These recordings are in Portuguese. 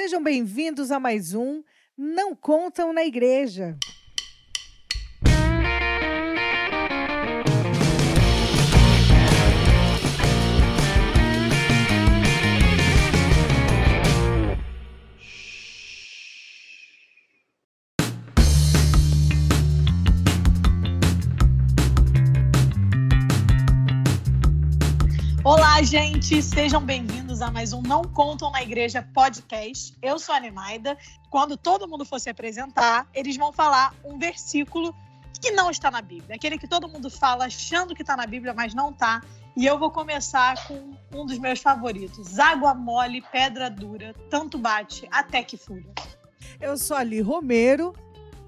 Sejam bem-vindos a mais um Não Contam na Igreja. Gente! Sejam bem-vindos a mais um Não Contam na Igreja podcast. Eu sou a Nemaida. Quando todo mundo for se apresentar, eles vão falar um versículo que não está na Bíblia. Aquele que todo mundo fala achando que está na Bíblia, mas não está. E eu vou começar com um dos meus favoritos. Água mole, pedra dura, tanto bate até que fura. Eu sou Ali Romero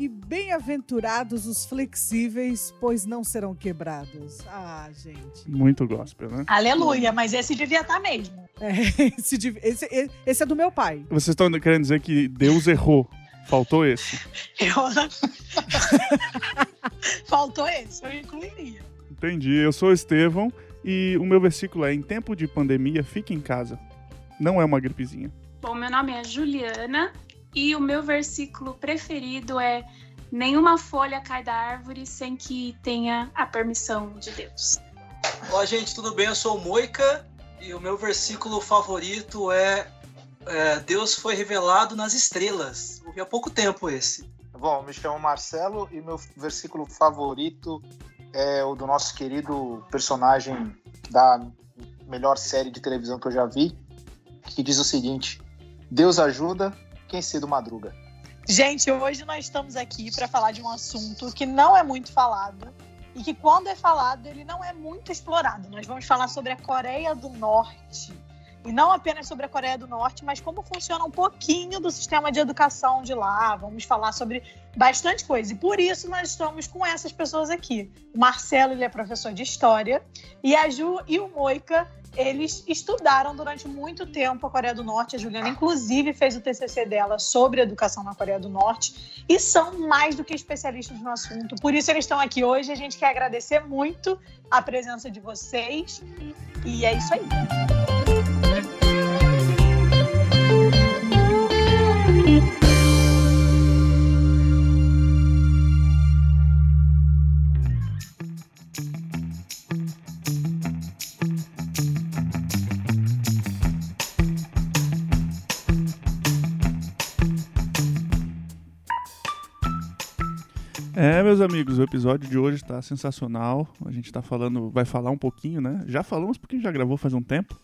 e bem-aventurados os flexíveis, pois não serão quebrados. Ah, gente. Muito gospel, né? Aleluia, mas esse devia estar mesmo. É, esse, esse, esse é do meu pai. Vocês estão querendo dizer que Deus errou. Faltou esse? Eu... Faltou esse, eu incluiria. Entendi. Eu sou Estevão e o meu versículo é: em tempo de pandemia, fique em casa. Não é uma gripezinha. Bom, meu nome é Juliana e o meu versículo preferido é: Nenhuma folha cai da árvore sem que tenha a permissão de Deus. Olá, gente, tudo bem? Eu sou o Moica e o meu versículo favorito é, é Deus foi revelado nas estrelas. Ouvi há pouco tempo esse. Bom, me chamo Marcelo e meu versículo favorito é o do nosso querido personagem da melhor série de televisão que eu já vi, que diz o seguinte: Deus ajuda quem cedo madruga. Gente, hoje nós estamos aqui para falar de um assunto que não é muito falado e que, quando é falado, ele não é muito explorado. Nós vamos falar sobre a Coreia do Norte. E não apenas sobre a Coreia do Norte, mas como funciona um pouquinho do sistema de educação de lá. Vamos falar sobre bastante coisa. E por isso nós estamos com essas pessoas aqui. O Marcelo, ele é professor de História. E a Ju e o Moica eles estudaram durante muito tempo a Coreia do Norte. A Juliana, inclusive, fez o TCC dela sobre educação na Coreia do Norte e são mais do que especialistas no assunto. Por isso, eles estão aqui hoje. A gente quer agradecer muito a presença de vocês e é isso aí. Meus amigos, o episódio de hoje está sensacional. A gente tá falando, vai falar um pouquinho, né? Já falamos porque já gravou faz um tempo.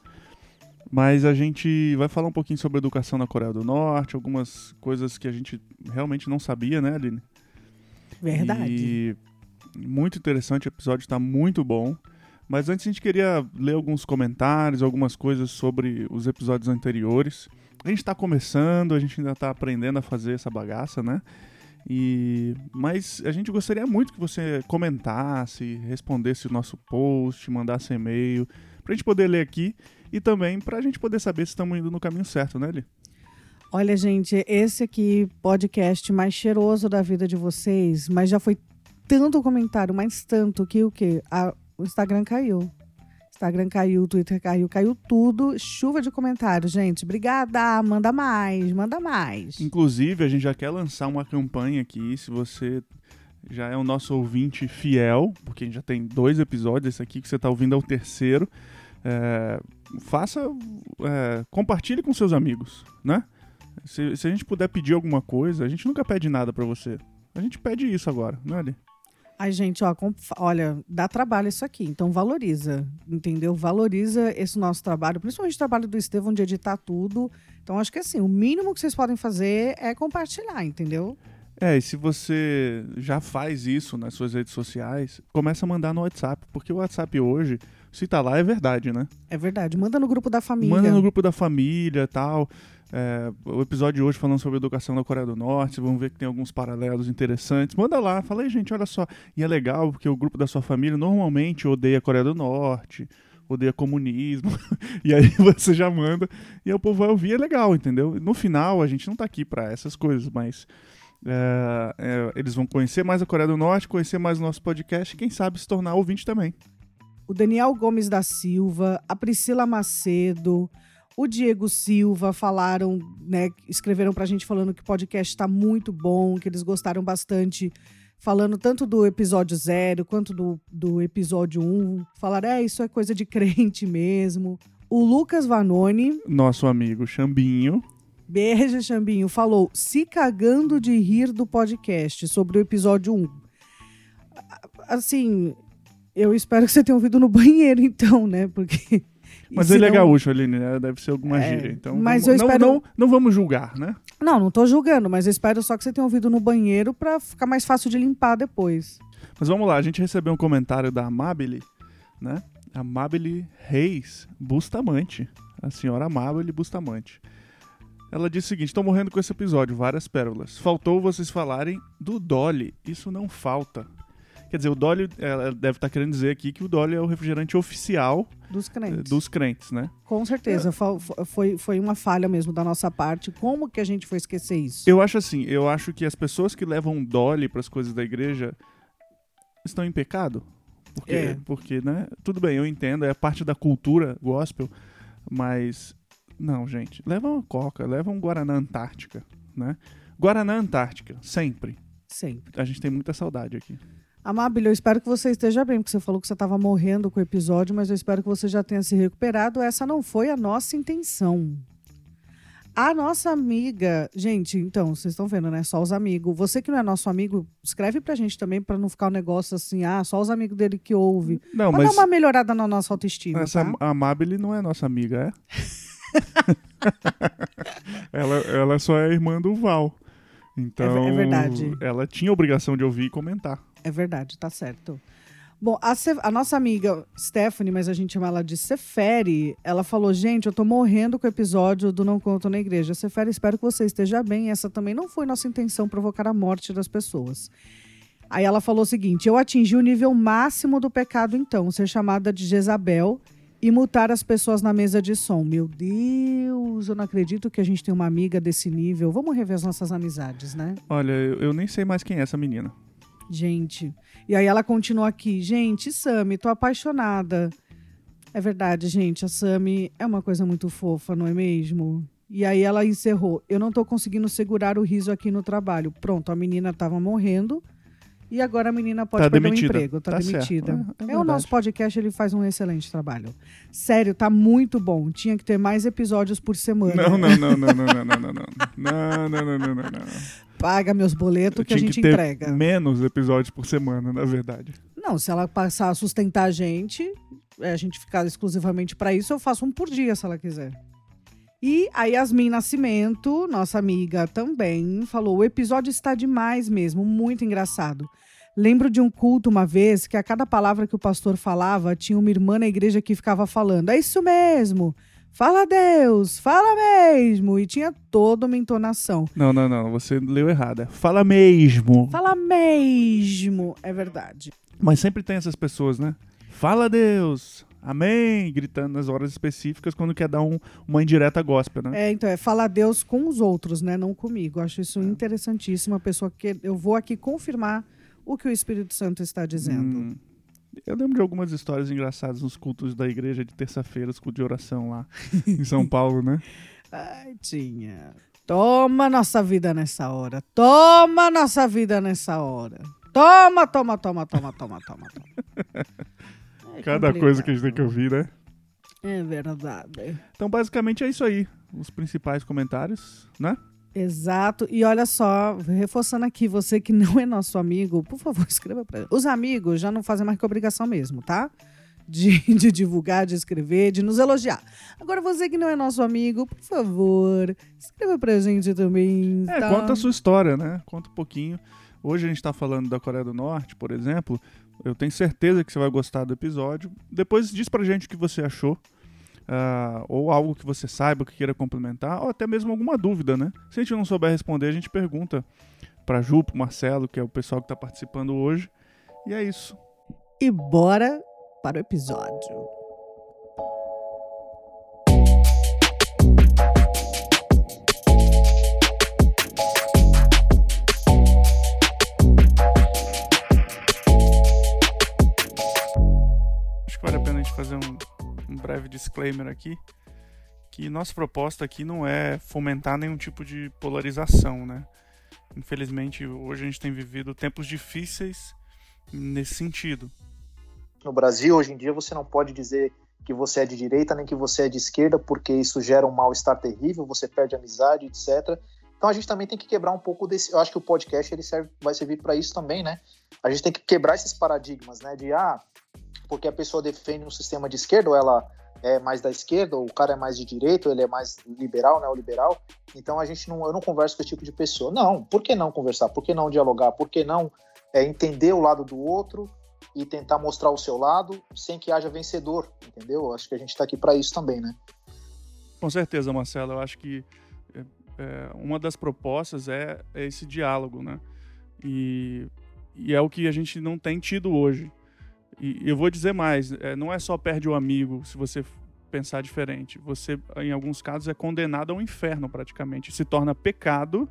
Mas a gente vai falar um pouquinho sobre educação na Coreia do Norte, algumas coisas que a gente realmente não sabia, né, Aline? Verdade. E muito interessante, o episódio está muito bom. Mas antes a gente queria ler alguns comentários, algumas coisas sobre os episódios anteriores. A gente está começando, a gente ainda está aprendendo a fazer essa bagaça, né? E mas a gente gostaria muito que você comentasse, respondesse o nosso post, mandasse e-mail, para a gente poder ler aqui e também para a gente poder saber se estamos indo no caminho certo, né, Li? Olha, gente, esse aqui podcast mais cheiroso da vida de vocês, mas já foi tanto comentário, mais tanto que o que o Instagram caiu. Instagram caiu, Twitter caiu, caiu tudo. Chuva de comentários, gente. Obrigada. Manda mais, manda mais. Inclusive, a gente já quer lançar uma campanha aqui. Se você já é o nosso ouvinte fiel, porque a gente já tem dois episódios, esse aqui que você está ouvindo é o terceiro. É, faça. É, compartilhe com seus amigos, né? Se, se, a gente puder pedir alguma coisa, a gente nunca pede nada para você. A gente pede isso agora, não é, Ali? Ai, gente, ó, olha, dá trabalho isso aqui, então valoriza, entendeu? Valoriza esse nosso trabalho, principalmente o trabalho do Estevão de editar tudo. Então, acho que assim, o mínimo que vocês podem fazer é compartilhar, entendeu? É, e se você já faz isso nas suas redes sociais, começa a mandar no WhatsApp, porque o WhatsApp hoje, se tá lá, é verdade, né? É verdade. Manda no grupo da família. Manda no grupo da família tal. É, o episódio de hoje falando sobre educação na Coreia do Norte, vamos ver que tem alguns paralelos interessantes. Manda lá, fala aí, gente, olha só. E é legal porque o grupo da sua família normalmente odeia a Coreia do Norte, odeia comunismo, e aí você já manda e o povo vai ouvir, é legal, entendeu? No final, a gente não tá aqui para essas coisas, mas é, é, eles vão conhecer mais a Coreia do Norte, conhecer mais o nosso podcast e quem sabe se tornar ouvinte também. O Daniel Gomes da Silva, a Priscila Macedo, o Diego Silva falaram, né, escreveram pra gente falando que o podcast tá muito bom, que eles gostaram bastante, falando tanto do episódio zero quanto do, do episódio 1. Um. Falaram, é, isso é coisa de crente mesmo. O Lucas Vanoni, Nosso amigo Xambinho. beijo, Xambinho, falou se cagando de rir do podcast sobre o episódio 1. Assim, eu espero que você tenha ouvido no banheiro, então, né? Porque. Mas ele é senão- gaúcho, Aline, né? Deve ser alguma É, gíria. Então, mas vamos- eu não, espero- não, não vamos julgar, né? Não, não tô julgando, mas eu espero só que você tenha ouvido no banheiro pra ficar mais fácil de limpar depois. Mas vamos lá, a gente recebeu um comentário da Amabile, né? Amabile Reis Bustamante. A senhora Amabile Bustamante. Ela disse o seguinte: estou morrendo com esse episódio, várias pérolas. Faltou vocês falarem do Dolly. Isso não falta. Quer dizer, o Dolly, ela deve estar querendo dizer aqui que o Dolly é o refrigerante oficial Dos eh, crentes. dos crentes, né? Com certeza. Fa- Foi, foi uma falha mesmo da nossa parte. Como que a gente foi esquecer isso? Eu acho assim, eu acho que as pessoas que levam Dolly para as coisas da igreja estão em pecado. Porque, É. porque, né? Tudo bem, eu entendo, é parte da cultura gospel, mas não, gente, leva uma Coca, leva um Guaraná Antártica, né? Guaraná Antártica, sempre. Sempre. A gente tem muita saudade aqui. Amável, eu espero que você esteja bem, porque você falou que você estava morrendo com o episódio, mas eu espero que você já tenha se recuperado. Essa não foi a nossa intenção. A nossa amiga, gente, então, vocês estão vendo, né? Só os amigos. Você que não é nosso amigo, escreve pra gente também pra não ficar um negócio assim, ah, só os amigos dele que ouve. Não, Pra mas dar uma melhorada na nossa autoestima, essa tá? Amabile não é nossa amiga, é? ela, ela só é irmã do Val. Então, É verdade. ela tinha a obrigação de ouvir e comentar. É verdade, tá certo. Bom, a, a nossa amiga Stephanie, mas a gente chama ela de Cefere, ela falou: gente, eu tô morrendo com o episódio do Não Conto na Igreja. Cefere, espero que você esteja bem. Essa também não foi nossa intenção provocar a morte das pessoas. Aí ela falou o seguinte: eu atingi o nível máximo do pecado, então, ser chamada de Jezabel e multar as pessoas na mesa de som. Meu Deus, eu não acredito que a gente tem uma amiga desse nível. Vamos rever as nossas amizades, né? Olha, eu, eu nem sei mais quem é essa menina. Gente. E aí ela continua aqui. Gente, Sami, tô apaixonada. É verdade, gente. A Sami é uma coisa muito fofa, não é mesmo? E aí ela encerrou. Eu não tô conseguindo segurar o riso aqui no trabalho. Pronto, a menina tava morrendo. E agora a menina pode Tá perder demitida. o emprego. Tá, Tá certo. demitida. É- é É, o nosso podcast, ele faz um excelente trabalho. Sério, tá muito bom. Tinha que ter mais episódios por semana. Não, não, não, não, não, não, não, não, não. Não, não, não, não, não, não. Paga meus boletos que a gente ter entrega. menos episódios por semana, na verdade. Não, se ela passar a sustentar a gente, é, a gente ficar exclusivamente para isso, eu faço um por dia, se ela quiser. E a Yasmin Nascimento, nossa amiga também, falou: o episódio está demais mesmo, muito engraçado. Lembro de um culto uma vez que a cada palavra que o pastor falava, tinha uma irmã na igreja que ficava falando: é isso mesmo, fala Deus, fala mesmo. E tinha toda uma entonação. Não, não, não. Você leu errado. É Fala mesmo. Fala mesmo, é verdade. Mas sempre tem essas pessoas, né? Fala Deus. Amém. Gritando nas horas específicas quando quer dar um- uma indireta gospel, né? É, então, é falar Deus com os outros, né? Não comigo. Acho isso interessantíssimo. A pessoa que eu vou aqui confirmar o que o Espírito Santo está dizendo. Hum. Eu lembro de algumas histórias engraçadas nos cultos da igreja de terça-feira, os cultos de oração lá em São Paulo, né? Ai, tinha. Toma nossa vida nessa hora. Toma nossa vida nessa hora. Toma, toma, toma, toma, toma, toma, toma. É Cada coisa que a gente tem que ouvir, né? É verdade. Então, basicamente é isso aí. Os principais comentários, né? Exato. E olha só, reforçando aqui, você que não é nosso amigo, por favor, escreva pra Os amigos já não fazem mais que obrigação mesmo, tá? De, de divulgar, de escrever, de nos elogiar. Agora, você que não é nosso amigo, por favor, escreva pra gente também. É, tá? conta a sua história, né? Conta um pouquinho. Hoje a gente tá falando da Coreia do Norte, por exemplo. Eu tenho certeza que você vai gostar do episódio. Depois diz pra gente o que você achou. Ah, ou algo que você saiba, que queira complementar, ou até mesmo alguma dúvida, né? Se a gente não souber responder, a gente pergunta pra Ju, pro Marcelo, que é o pessoal que tá participando hoje. E é isso. E bora para o episódio. Acho que vale a pena a gente fazer um breve disclaimer aqui. que nossa proposta aqui não é fomentar nenhum tipo de polarização, né? Infelizmente, hoje a gente tem vivido tempos difíceis nesse sentido. No Brasil, hoje em dia, você não pode dizer que você é de direita nem que você é de esquerda, porque isso gera um mal-estar terrível, você perde amizade, etc. Então a gente também tem que quebrar um pouco desse. Eu acho que o podcast ele serve, vai servir para isso também, né? A gente tem que quebrar esses paradigmas, né? De ah, porque a pessoa defende um sistema de esquerda, ou ela é mais da esquerda, ou o cara é mais de direita, ou ele é mais liberal, né? O liberal. Então a gente não, eu não converso com esse tipo de pessoa. Não, por que não conversar? Por que não dialogar? Por que não é, entender o lado do outro e tentar mostrar o seu lado sem que haja vencedor, entendeu? Acho que a gente está aqui para isso também, né? Com certeza, Marcelo. Eu acho que é, é, uma das propostas é, é, esse diálogo, né? E, e, é o que a gente não tem tido hoje. E eu vou dizer mais, é, não é só perde o amigo se você pensar diferente. Você, em alguns casos, é condenado ao inferno praticamente. Se torna pecado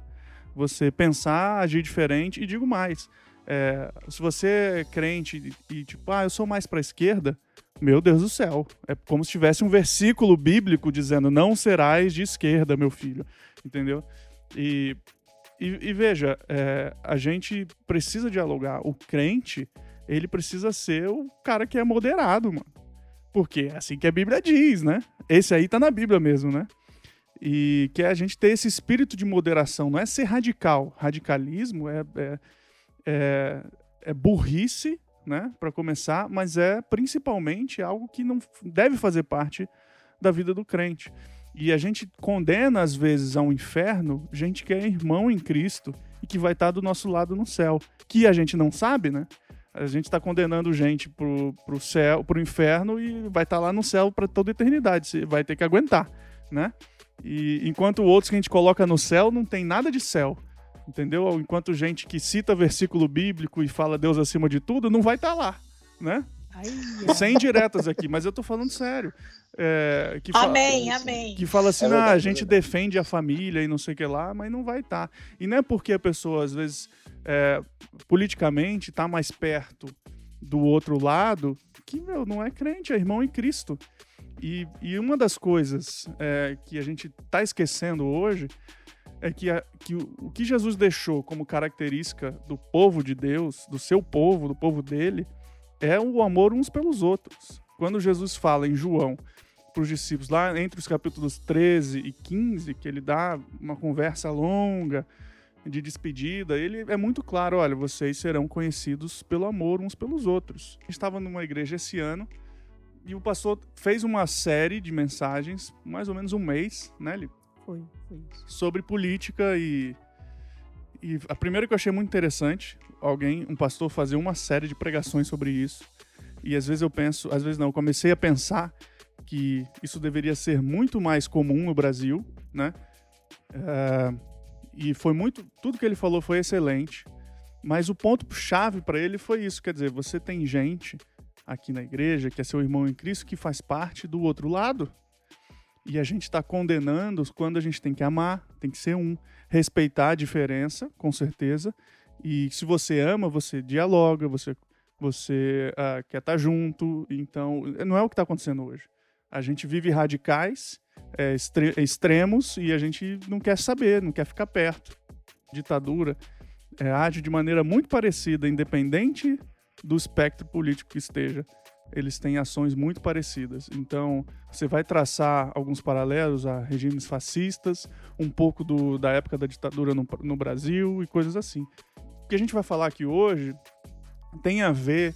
você pensar, agir diferente. E digo mais, é, se você é crente e, tipo, ah, eu sou mais para a esquerda, meu Deus do céu, é como se tivesse um versículo bíblico dizendo: não serás de esquerda, meu filho, entendeu? E, e, e veja, é, a gente precisa dialogar. O crente, ele precisa ser o cara que é moderado, mano. Porque é assim que a Bíblia diz, né? Esse aí tá na Bíblia mesmo, né? E que é a gente ter esse espírito de moderação, não é ser radical. Radicalismo é, é é, é burrice, né, para começar, mas é principalmente algo que não deve fazer parte da vida do crente. E a gente condena, às vezes, ao inferno gente que é irmão em Cristo e que vai estar do nosso lado no céu. Que a gente não sabe, né? A gente está condenando gente pro, pro céu, pro inferno e vai estar lá no céu para toda a eternidade. Você vai ter que aguentar, né? E enquanto outros que a gente coloca no céu não tem nada de céu entendeu? Enquanto gente que cita versículo bíblico e fala Deus acima de tudo, não vai estar tá lá, né? Ai, Sem diretas aqui, mas eu tô falando sério. É, que amém, fala, amém. Que fala assim, é verdade, ah, a gente é defende a família e não sei o que lá, mas não vai estar. Tá. E não é porque a pessoa, às vezes, é, politicamente está mais perto do outro lado, que, meu, não é crente, é irmão em Cristo. E, e uma das coisas é, que a gente está esquecendo hoje é que, a, que o, o, que Jesus deixou como característica do povo de Deus, do seu povo, do povo dele, é o amor uns pelos outros. Quando Jesus fala em João para os discípulos, lá entre os capítulos 13 e 15, que ele dá uma conversa longa de despedida, ele é muito claro: olha, vocês serão conhecidos pelo amor uns pelos outros. A gente estava numa igreja esse ano e o pastor fez uma série de mensagens, mais ou menos um mês, né? Ele foi, foi isso. Sobre política e. E a primeira que eu achei muito interessante, alguém, um pastor, fazer uma série de pregações sobre isso. E às vezes eu penso, às vezes não, comecei a pensar que isso deveria ser muito mais comum no Brasil, né? Uh, e foi muito. Tudo que ele falou foi excelente. Mas o ponto chave para ele foi isso, quer dizer, você tem gente aqui na igreja que é seu irmão em Cristo que faz parte do outro lado, e a gente está condenando quando a gente tem que amar, tem que ser um, respeitar a diferença, com certeza. E se você ama, você dialoga, você, você uh, quer estar tá junto. Então, não é o que está acontecendo hoje. A gente vive radicais, é, extre extremos, e a gente não quer saber, não quer ficar perto. Ditadura é, age de maneira muito parecida, independente do espectro político que esteja eles têm ações muito parecidas. Então, você vai traçar alguns paralelos a regimes fascistas, um pouco do, da época da ditadura no, no Brasil e coisas assim. O que a gente vai falar aqui hoje tem a ver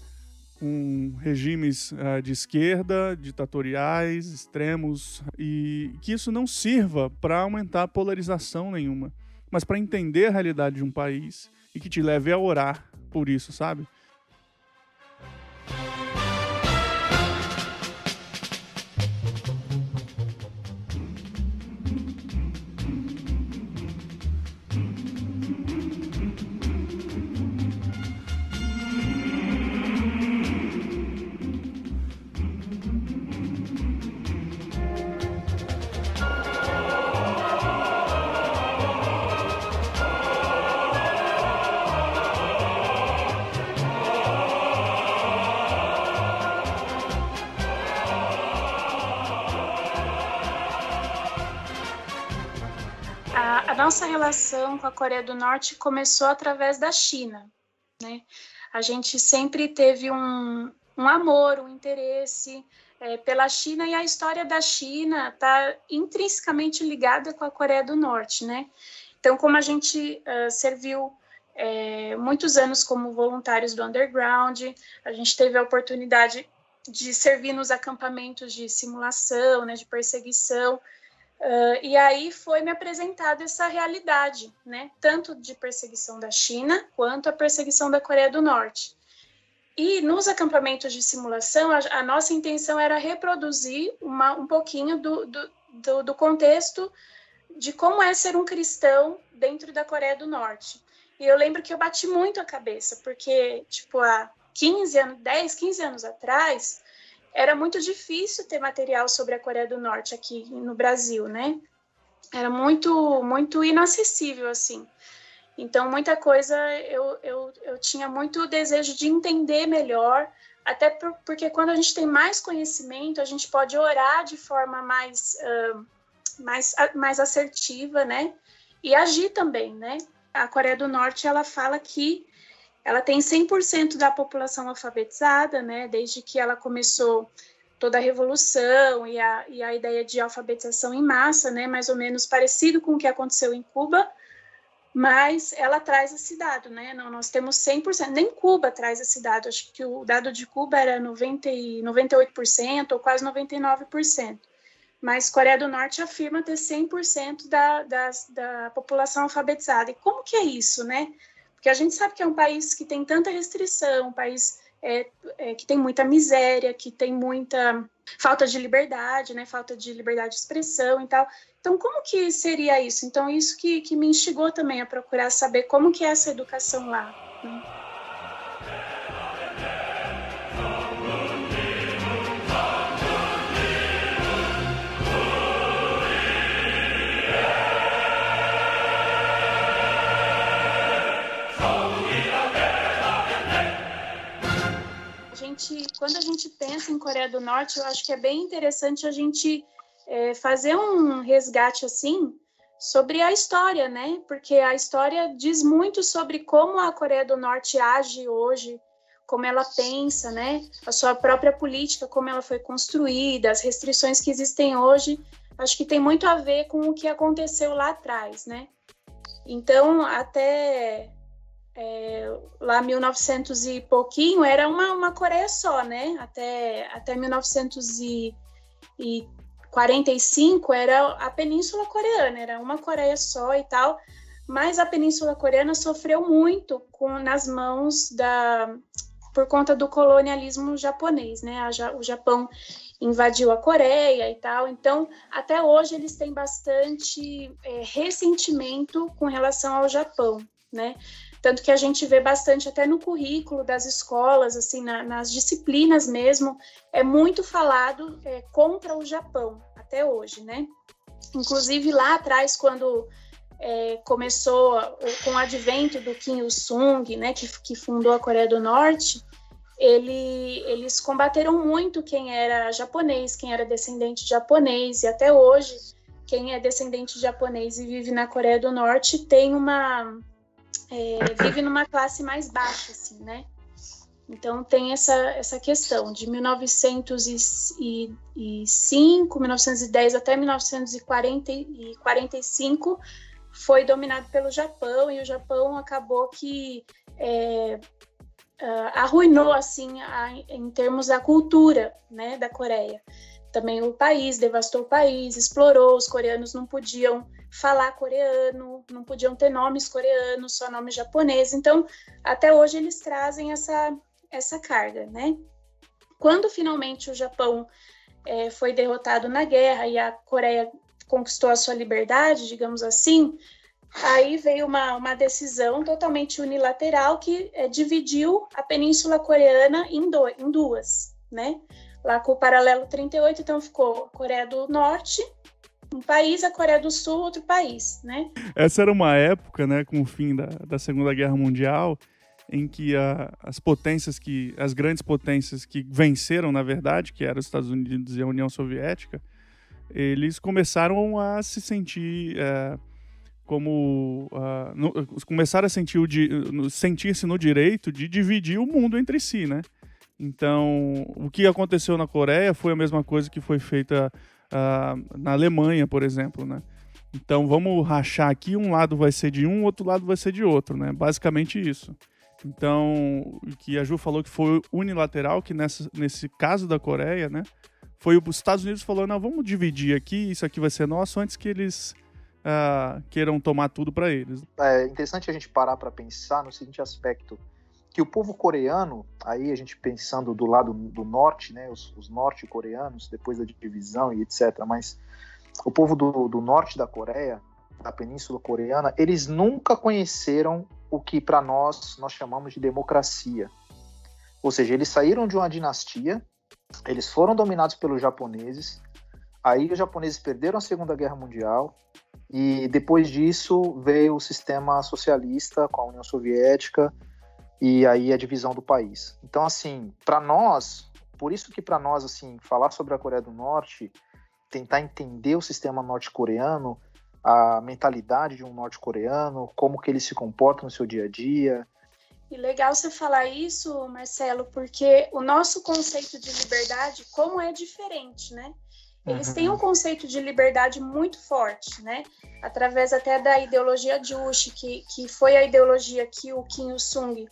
com regimes uh, de esquerda, ditatoriais, extremos, e que isso não sirva para aumentar polarização nenhuma, mas para entender a realidade de um país e que te leve a orar por isso, sabe? Relação com a Coreia do Norte começou através da China, né? A gente sempre teve um, um amor, um interesse é, pela China e a história da China está intrinsecamente ligada com a Coreia do Norte, né? Então, como a gente uh, serviu é, muitos anos como voluntários do underground, a gente teve a oportunidade de servir nos acampamentos de simulação, né, de perseguição, uh, e aí foi me apresentada essa realidade, né, tanto de perseguição da China quanto a perseguição da Coreia do Norte. E nos acampamentos de simulação, a, a nossa intenção era reproduzir uma, um pouquinho do, do, do, do contexto de como é ser um cristão dentro da Coreia do Norte. E eu lembro que eu bati muito a cabeça, porque, tipo, há 15 anos, 10, 15 anos atrás, era muito difícil ter material sobre a Coreia do Norte aqui no Brasil, né? Era muito, muito inacessível, assim. Então, muita coisa eu, eu, eu tinha muito desejo de entender melhor, até por, porque quando a gente tem mais conhecimento, a gente pode orar de forma mais, uh, mais, mais assertiva, né? E agir também, né? A Coreia do Norte, ela fala que ela tem 100% da população alfabetizada, né? Desde que ela começou toda a revolução e a, e a ideia de alfabetização em massa, né? Mais ou menos parecido com o que aconteceu em Cuba, mas ela traz esse dado, né? Não, nós temos 100%, nem Cuba traz esse dado, acho que o dado de Cuba era 90 e 98% ou quase 99%. Mas Coreia do Norte afirma ter 100% da, da, população alfabetizada. E como que é isso, né? Porque a gente sabe que é um país que tem tanta restrição, um país é, é, que tem muita miséria, que tem muita falta de liberdade, né? Falta de liberdade de expressão e tal. Então, como que seria isso? Então, isso que, que me instigou também a procurar saber como que é essa educação lá. Né? Gente, quando a gente pensa em Coreia do Norte, eu acho que é bem interessante a gente é, fazer um resgate assim sobre a história, né? Porque a história diz muito sobre como a Coreia do Norte age hoje, como ela pensa, né? A sua própria política, como ela foi construída, as restrições que existem hoje, acho que tem muito a ver com o que aconteceu lá atrás, né? Então, até é, lá 1900 e pouquinho, era uma, uma Coreia só, né? Até, até 1900 e, e 45 era a Península Coreana, era uma Coreia só e tal, mas a Península Coreana sofreu muito com nas mãos da por conta do colonialismo japonês, né? o Japão invadiu a Coreia e tal, então até hoje eles têm bastante é, ressentimento com relação ao Japão, né? Tanto que a gente vê bastante até no currículo das escolas, assim, na, nas disciplinas mesmo, é muito falado é, contra o Japão, até hoje, né? Inclusive lá atrás, quando é, começou com o advento do Kim Il-sung, né, que, que fundou a Coreia do Norte, ele, eles combateram muito quem era japonês, quem era descendente de japonês, e até hoje, quem é descendente de japonês e vive na Coreia do Norte tem uma é, vive numa classe mais baixa, assim, né? Então tem essa, essa questão de 1905, 1910 até 1945 foi dominado pelo Japão e o Japão acabou que é, uh, arruinou assim a, em termos da cultura né, da Coreia. Também o país devastou o país, explorou, os coreanos não podiam falar coreano, não podiam ter nomes coreanos, só nome japonês. Então, até hoje eles trazem essa, essa carga, né? Quando finalmente o Japão é, foi derrotado na guerra e a Coreia conquistou a sua liberdade, digamos assim, aí veio uma, uma decisão totalmente unilateral que é, dividiu a Península Coreana em, do, em duas, né? Lá com o paralelo 38, então ficou Coreia do Norte um país, a Coreia do Sul, outro país, né? Essa era uma época, né, com o fim da, da Segunda Guerra Mundial, em que a, as potências que, as grandes potências que venceram, na verdade, que eram os Estados Unidos e a União Soviética, eles começaram a se sentir é, como uh, no, começaram a sentir sentir-se no direito de dividir o mundo entre si, né? Então, o que aconteceu na Coreia foi a mesma coisa que foi feita uh, na Alemanha, por exemplo, né? Então, vamos rachar aqui, um lado vai ser de um, outro lado vai ser de outro, né? Basicamente isso. Então, o que a Ju falou que foi unilateral, que nessa, nesse caso da Coreia, né? Foi os Estados Unidos falando, não, vamos dividir aqui, isso aqui vai ser nosso, antes que eles uh, queiram tomar tudo para eles. É interessante a gente parar para pensar no seguinte aspecto, que o povo coreano, aí a gente pensando do lado do norte, né, os, os norte-coreanos, depois da divisão e etc., mas o povo do, do norte da Coreia, da Península Coreana, eles nunca conheceram o que para nós nós chamamos de democracia. Ou seja, eles saíram de uma dinastia, eles foram dominados pelos japoneses, aí os japoneses perderam a Segunda Guerra Mundial, e depois disso veio o sistema socialista com a União Soviética e aí a divisão do país. Então, assim, para nós, por isso que para nós, assim, falar sobre a Coreia do Norte, tentar entender o sistema norte-coreano, a mentalidade de um norte-coreano, como que ele se comporta no seu dia a dia. E legal você falar isso, Marcelo, porque o nosso conceito de liberdade, como é diferente, né? Eles têm um conceito de liberdade muito forte, né? Através até da ideologia Juche, que, que foi a ideologia que o Kim Il-sung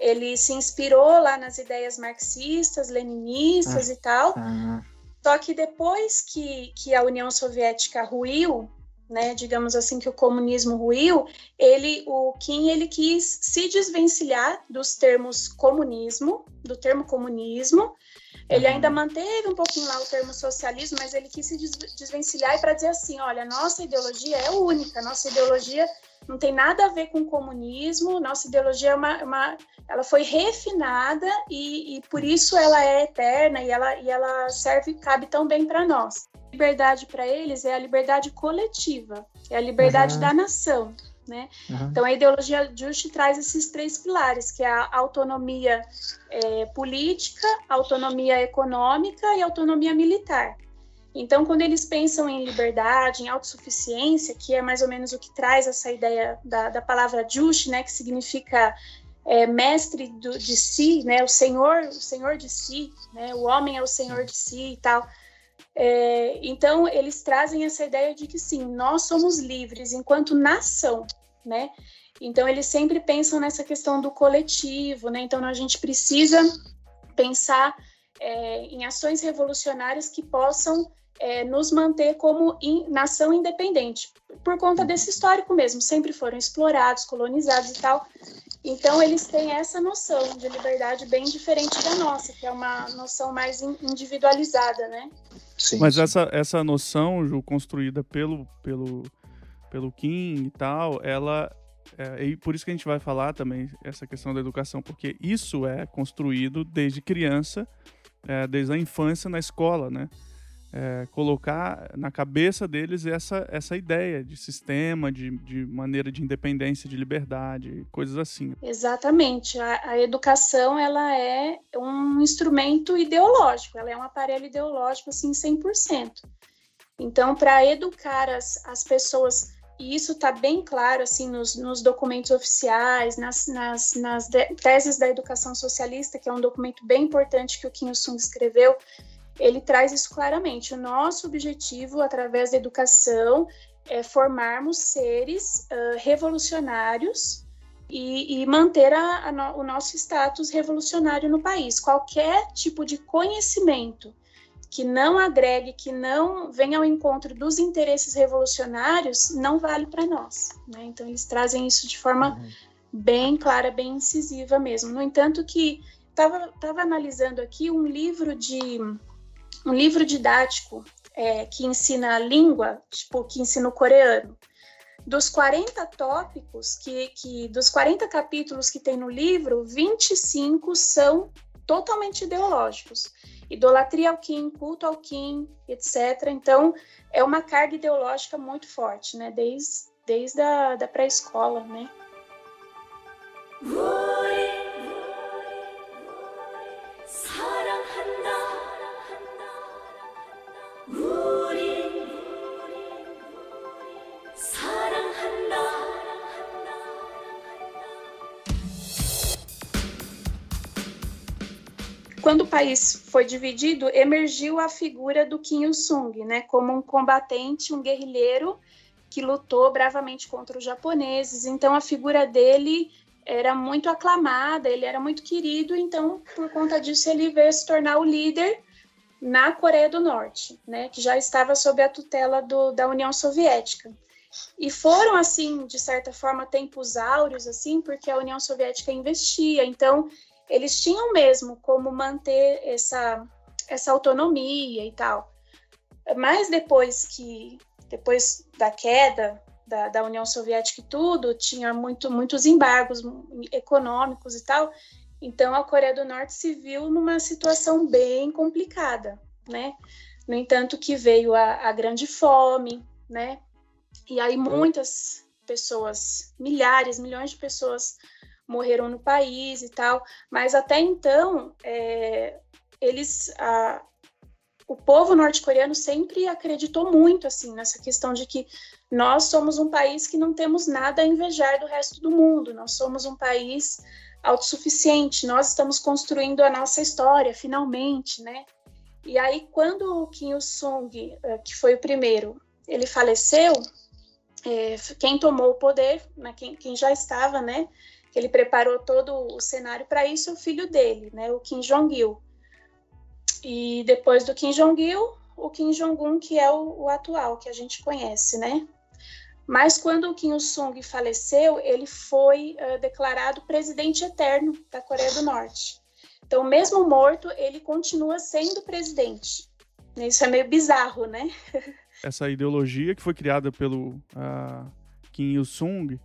ele se inspirou lá nas ideias marxistas, leninistas uhum. e tal. Uhum. Só que depois que, que a União Soviética ruiu, né, digamos assim que o comunismo ruiu, ele, o Kim, ele quis se desvencilhar dos termos comunismo, do termo comunismo, ele ainda manteve um pouquinho lá o termo socialismo, mas ele quis se desvencilhar para dizer assim: olha, nossa ideologia é única, nossa ideologia não tem nada a ver com o comunismo, nossa ideologia é uma, uma ela foi refinada e, e, por isso ela é eterna e ela, e ela serve cabe tão bem para nós. Liberdade para eles é a liberdade coletiva, é a liberdade uhum. da nação. Né? Uhum. Então, a ideologia Just traz esses três pilares, que é a autonomia é, política, autonomia econômica e autonomia militar. Então, quando eles pensam em liberdade, em autossuficiência, que é mais ou menos o que traz essa ideia da, da palavra Just, né, que significa é, mestre do, de si, né, o senhor, o senhor de si, né, o homem é o senhor de si e tal. É, então, eles trazem essa ideia de que sim, nós somos livres enquanto nação, né? Então, eles sempre pensam nessa questão do coletivo, né? Então, a gente precisa pensar é, em ações revolucionárias que possam é, nos manter como in, nação independente, por conta desse histórico mesmo. Sempre foram explorados, colonizados e tal. Então, eles têm essa noção de liberdade bem diferente da nossa, que é uma noção mais individualizada, né? Sim, Mas. Essa, essa noção, Ju, construída pelo, pelo, pelo Kim e tal, ela. É, e por isso que a gente vai falar também essa questão da educação, porque isso é construído desde criança, é, desde a infância na escola, né? É, colocar na cabeça deles essa, essa ideia de sistema, de, de maneira de independência, de liberdade, coisas assim. Exatamente. A, a, educação ela é um instrumento ideológico, ela é um aparelho ideológico assim 100%. Então, para educar as, as pessoas, e isso está bem claro assim nos, nos documentos oficiais, nas, nas, nas teses da educação socialista, que é um documento bem importante que o Kim Il-sung escreveu, ele traz isso claramente. O nosso objetivo, através da educação, é formarmos seres uh, revolucionários e, e manter a, a no, o nosso status revolucionário no país. Qualquer tipo de conhecimento que não agregue, que não venha ao encontro dos interesses revolucionários, não vale para nós. Né? Então, eles trazem isso de forma uhum. bem clara, bem incisiva mesmo. No entanto, que estava analisando aqui um livro de um livro didático é, que ensina a língua, tipo, que ensina o coreano. Dos 40 tópicos, que, que dos 40 capítulos que tem no livro, 25 são totalmente ideológicos idolatria ao Kim, culto ao Kim, etc. Então, é uma carga ideológica muito forte, né? Desde, desde a da pré-escola, né? 사 quando o país foi dividido, emergiu a figura do Kim Il-sung, né, como um combatente, um guerrilheiro que lutou bravamente contra os japoneses. Então a figura dele era muito aclamada, ele era muito querido, então por conta disso ele veio se tornar o líder na Coreia do Norte, né, que já estava sob a tutela do, da União Soviética. E foram assim, de certa forma, tempos áureos assim, porque a União Soviética investia. Então eles tinham mesmo como manter essa, essa autonomia e tal. Mas depois que depois da queda da, da União Soviética e tudo, tinha muito, muitos embargos econômicos e tal. Então a Coreia do Norte se viu numa situação bem complicada, né? No entanto, que veio a, a grande fome, né? E aí muitas pessoas, milhares, milhões de pessoas morreram no país e tal, mas até então é, eles a, o povo norte-coreano sempre acreditou muito assim nessa questão de que nós somos um país que não temos nada a invejar do resto do mundo, nós somos um país autossuficiente, nós estamos construindo a nossa história finalmente, né? E aí quando o Kim Il-sung, eh, que foi o primeiro, ele faleceu, é, quem tomou o poder, né, quem, quem já estava, né, que ele preparou todo o cenário para isso, o filho dele, né, o Kim Jong-il. E depois do Kim Jong-il, o Kim Jong-un, que é o, o, atual, que a gente conhece, né? Mas quando o Kim Il-sung faleceu, ele foi uh, declarado presidente eterno da Coreia do Norte. Então, mesmo morto, ele continua sendo presidente. Isso é meio bizarro, né? Essa ideologia que foi criada pelo uh, Kim Il-sung,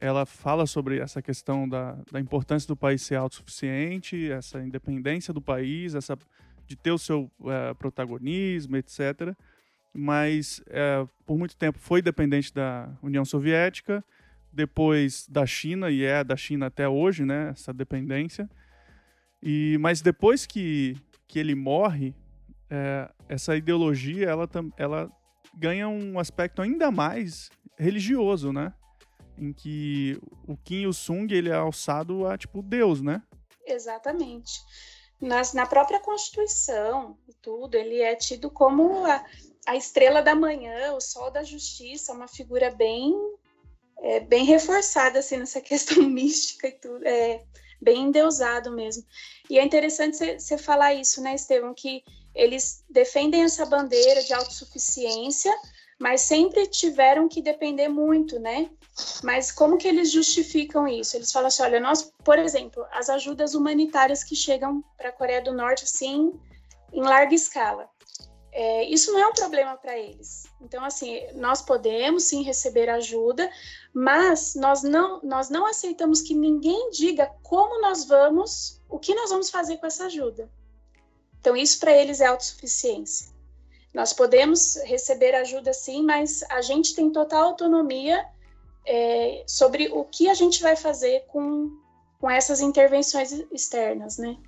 ela fala sobre essa questão da, da importância do país ser autossuficiente, essa independência do país, essa de ter o seu uh, protagonismo, etc. Mas uh, por muito tempo foi dependente da União Soviética, depois da China e é da China até hoje, né? Essa dependência. E mas depois que, que ele morre, uh, essa ideologia ela, ela ganha um aspecto ainda mais religioso, né? Em que o Kim Il-sung ele é alçado a tipo Deus, né? Exatamente. Nas, na própria Constituição e tudo, ele é tido como a, a estrela da manhã, o sol da justiça, uma figura bem é, bem reforçada assim nessa questão mística e tudo, é bem endeusado mesmo. E é interessante você falar isso, né, Estevam, que eles defendem essa bandeira de autossuficiência, mas sempre tiveram que depender muito, né? Mas como que eles justificam isso? Eles falam assim, olha, nós, por exemplo, as ajudas humanitárias que chegam para a Coreia do Norte, assim, em larga escala. É, isso não é um problema para eles. Então, assim, nós podemos sim receber ajuda, mas nós não, nós não aceitamos que ninguém diga como nós vamos, o que nós vamos fazer com essa ajuda. Então, isso para eles é autossuficiência. Nós podemos receber ajuda sim, mas a gente tem total autonomia é, sobre o que a gente vai fazer com, com essas intervenções externas, né?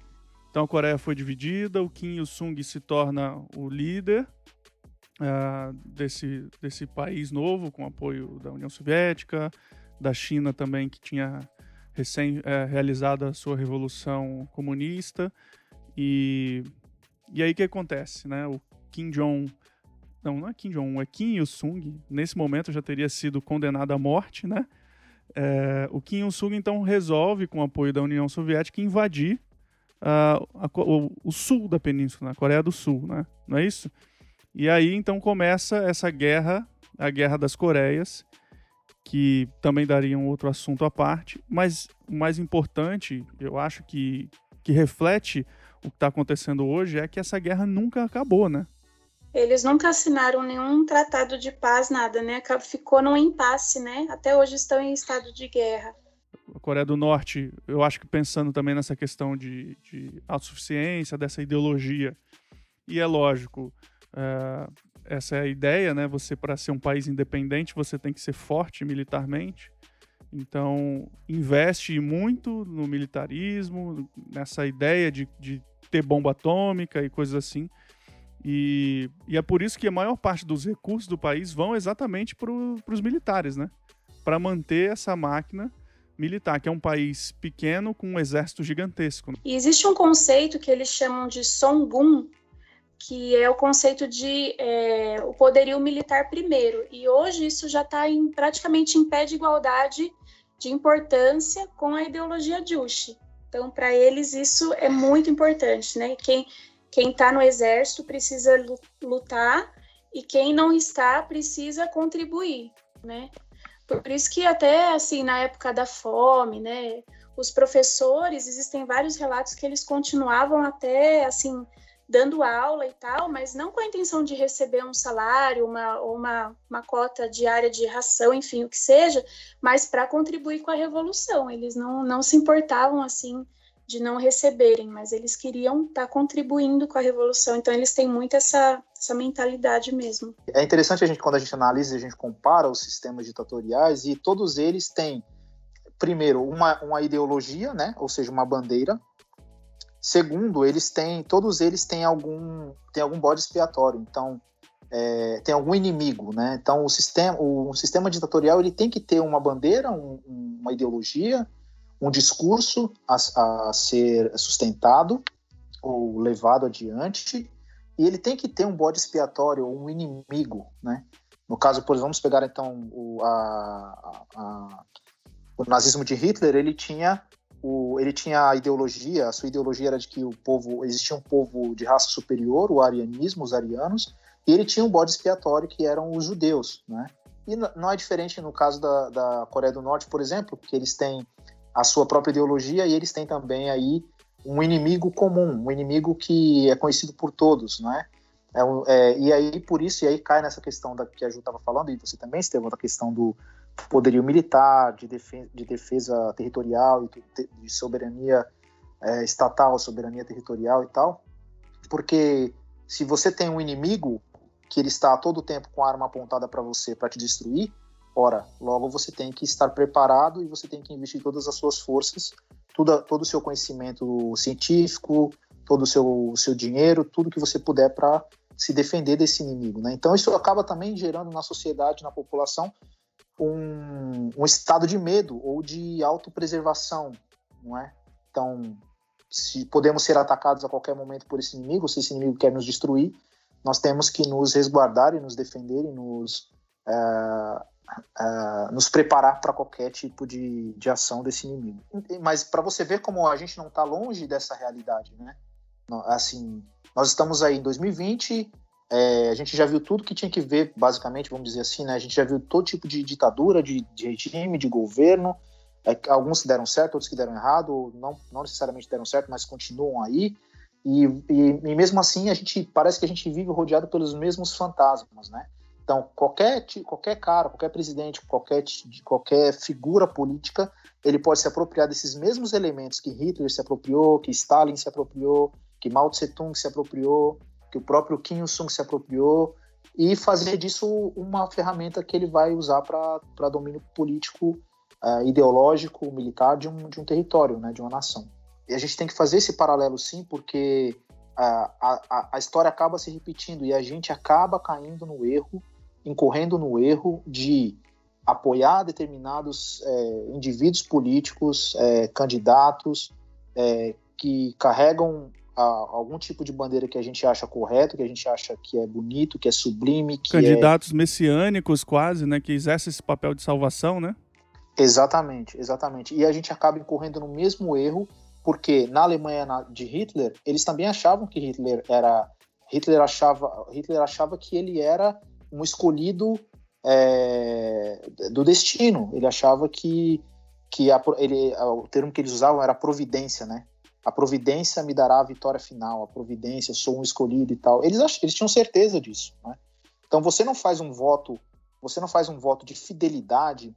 Então a Coreia foi dividida, o Kim Il-sung se torna o líder uh, desse, desse país novo, com apoio da União Soviética, da China também, que tinha recém é, realizado a sua revolução comunista. E, e aí o que acontece? Né? O Kim Jong não, não é Kim Jong-un, é Kim Il-sung. Nesse momento já teria sido condenado à morte, né? É, o Kim Il-sung então resolve, com o apoio da União Soviética, invadir uh, a, o, o, sul da península, a Coreia do Sul, né? Não é isso? E aí então começa essa guerra, a Guerra das Coreias, que também daria um outro assunto à parte. Mas o mais importante, eu acho que, que reflete o que está acontecendo hoje, é que essa guerra nunca acabou, né? Eles nunca assinaram nenhum tratado de paz, nada, né? Ficou num impasse, né? Até hoje estão em estado de guerra. A Coreia do Norte, eu acho que pensando também nessa questão de, de autossuficiência, dessa ideologia, e é lógico, é, essa é a ideia, né? Você, para ser um país independente, você tem que ser forte militarmente. Então, investe muito no militarismo, nessa ideia de, de ter bomba atômica e coisas assim e, e é por isso que a maior parte dos recursos do país vão exatamente para os militares, né? Para manter essa máquina militar, que é um país pequeno com um exército gigantesco. E existe um conceito que eles chamam de Songun, que é o conceito de é, o poderio militar primeiro. E hoje isso já está praticamente em pé de igualdade de importância com a ideologia Juche. Então, para eles, isso é muito importante, né? Quem quem está no exército precisa lutar e quem não está precisa contribuir, né? Por isso que até assim na época da fome, né, os professores existem vários relatos que eles continuavam até assim dando aula e tal, mas não com a intenção de receber um salário, uma, uma, uma cota diária de ração, enfim, o que seja, mas para contribuir com a revolução. Eles não, não se importavam assim de não receberem, mas eles queriam estar tá contribuindo com a revolução. Então eles têm muito essa, essa mentalidade mesmo. É interessante a gente quando a gente analisa, a gente compara os sistemas ditatoriais e todos eles têm primeiro uma, uma ideologia, né, ou seja, uma bandeira, Segundo, eles têm, todos eles têm algum, têm algum bode expiatório. Então, é, tem algum inimigo, né? Então, o sistema, o, o, sistema ditatorial ele tem que ter uma bandeira, um, uma ideologia, um discurso a, a, ser sustentado ou levado adiante, e ele tem que ter um bode expiatório, um inimigo, né? No caso, por vamos pegar então o, a, a, o nazismo de Hitler, ele tinha o, ele tinha a ideologia, a sua ideologia era de que o povo existia um povo de raça superior, o arianismo, os arianos, e ele tinha um bode expiatório que eram os judeus, né? E não é diferente no caso da, da Coreia do Norte, por exemplo, que eles têm a sua própria ideologia e eles têm também aí um inimigo comum, um inimigo que é conhecido por todos, né? É, é, e aí, por isso, e aí cai nessa questão da, que a Ju estava falando, e você também, Estevão, da questão do, poderio militar, de defesa, de defesa territorial e de soberania é, estatal, soberania territorial e tal, porque se você tem um inimigo que ele está a todo tempo com a arma apontada para você para te destruir, logo você tem que estar preparado e você tem que investir todas as suas forças, todo o seu conhecimento científico, todo o seu, seu dinheiro, tudo que você puder para se defender desse inimigo. Né? Então isso acaba também gerando na sociedade, na população, um, um estado de medo ou de autopreservação, não é? Então, se podemos ser atacados a qualquer momento por esse inimigo, se esse inimigo quer nos destruir, nós temos que nos resguardar e nos defender e nos, uh, uh, nos preparar para qualquer tipo de, de ação desse inimigo. Mas para você ver como a gente não está longe dessa realidade, né? Assim, nós estamos aí em 2020, é, a gente já viu tudo que tinha que ver, basicamente, vamos dizer assim, né? A gente já viu todo tipo de ditadura, de, de regime, de governo. É, alguns que deram certo, outros que deram errado, não, não necessariamente deram certo, mas continuam aí. E, e, e, mesmo assim, a gente parece que a gente vive rodeado pelos mesmos fantasmas, né? Então, qualquer, qualquer cara, qualquer presidente, qualquer, qualquer figura política, ele pode se apropriar desses mesmos elementos que Hitler se apropriou, que Stalin se apropriou, que Mao Tse Tung se apropriou, que o próprio Kim Il-sung se apropriou e fazer disso uma ferramenta que ele vai usar para domínio político, uh, ideológico, militar de um, de um território, né, de uma nação. E a gente tem que fazer esse paralelo sim, porque uh, a, a história acaba se repetindo e a gente acaba caindo no erro, incorrendo no erro de apoiar determinados é, indivíduos políticos, é, candidatos é, que carregam a, algum tipo de bandeira que a gente acha correto, que a gente acha que é bonito, que é sublime, que é candidatos messiânicos quase, né, que exercem esse papel de salvação, né? Exatamente, exatamente. E a gente acaba incorrendo no mesmo erro, porque na Alemanha de Hitler, eles também achavam que Hitler era Hitler achava Hitler achava que ele era um escolhido é, do destino. Ele achava que que a, ele, o termo que eles usavam era providência, né? a providência me dará a vitória final, a providência, sou um escolhido e tal. Eles, eles tinham certeza disso, né? Então você não faz um voto, você não faz um voto de fidelidade.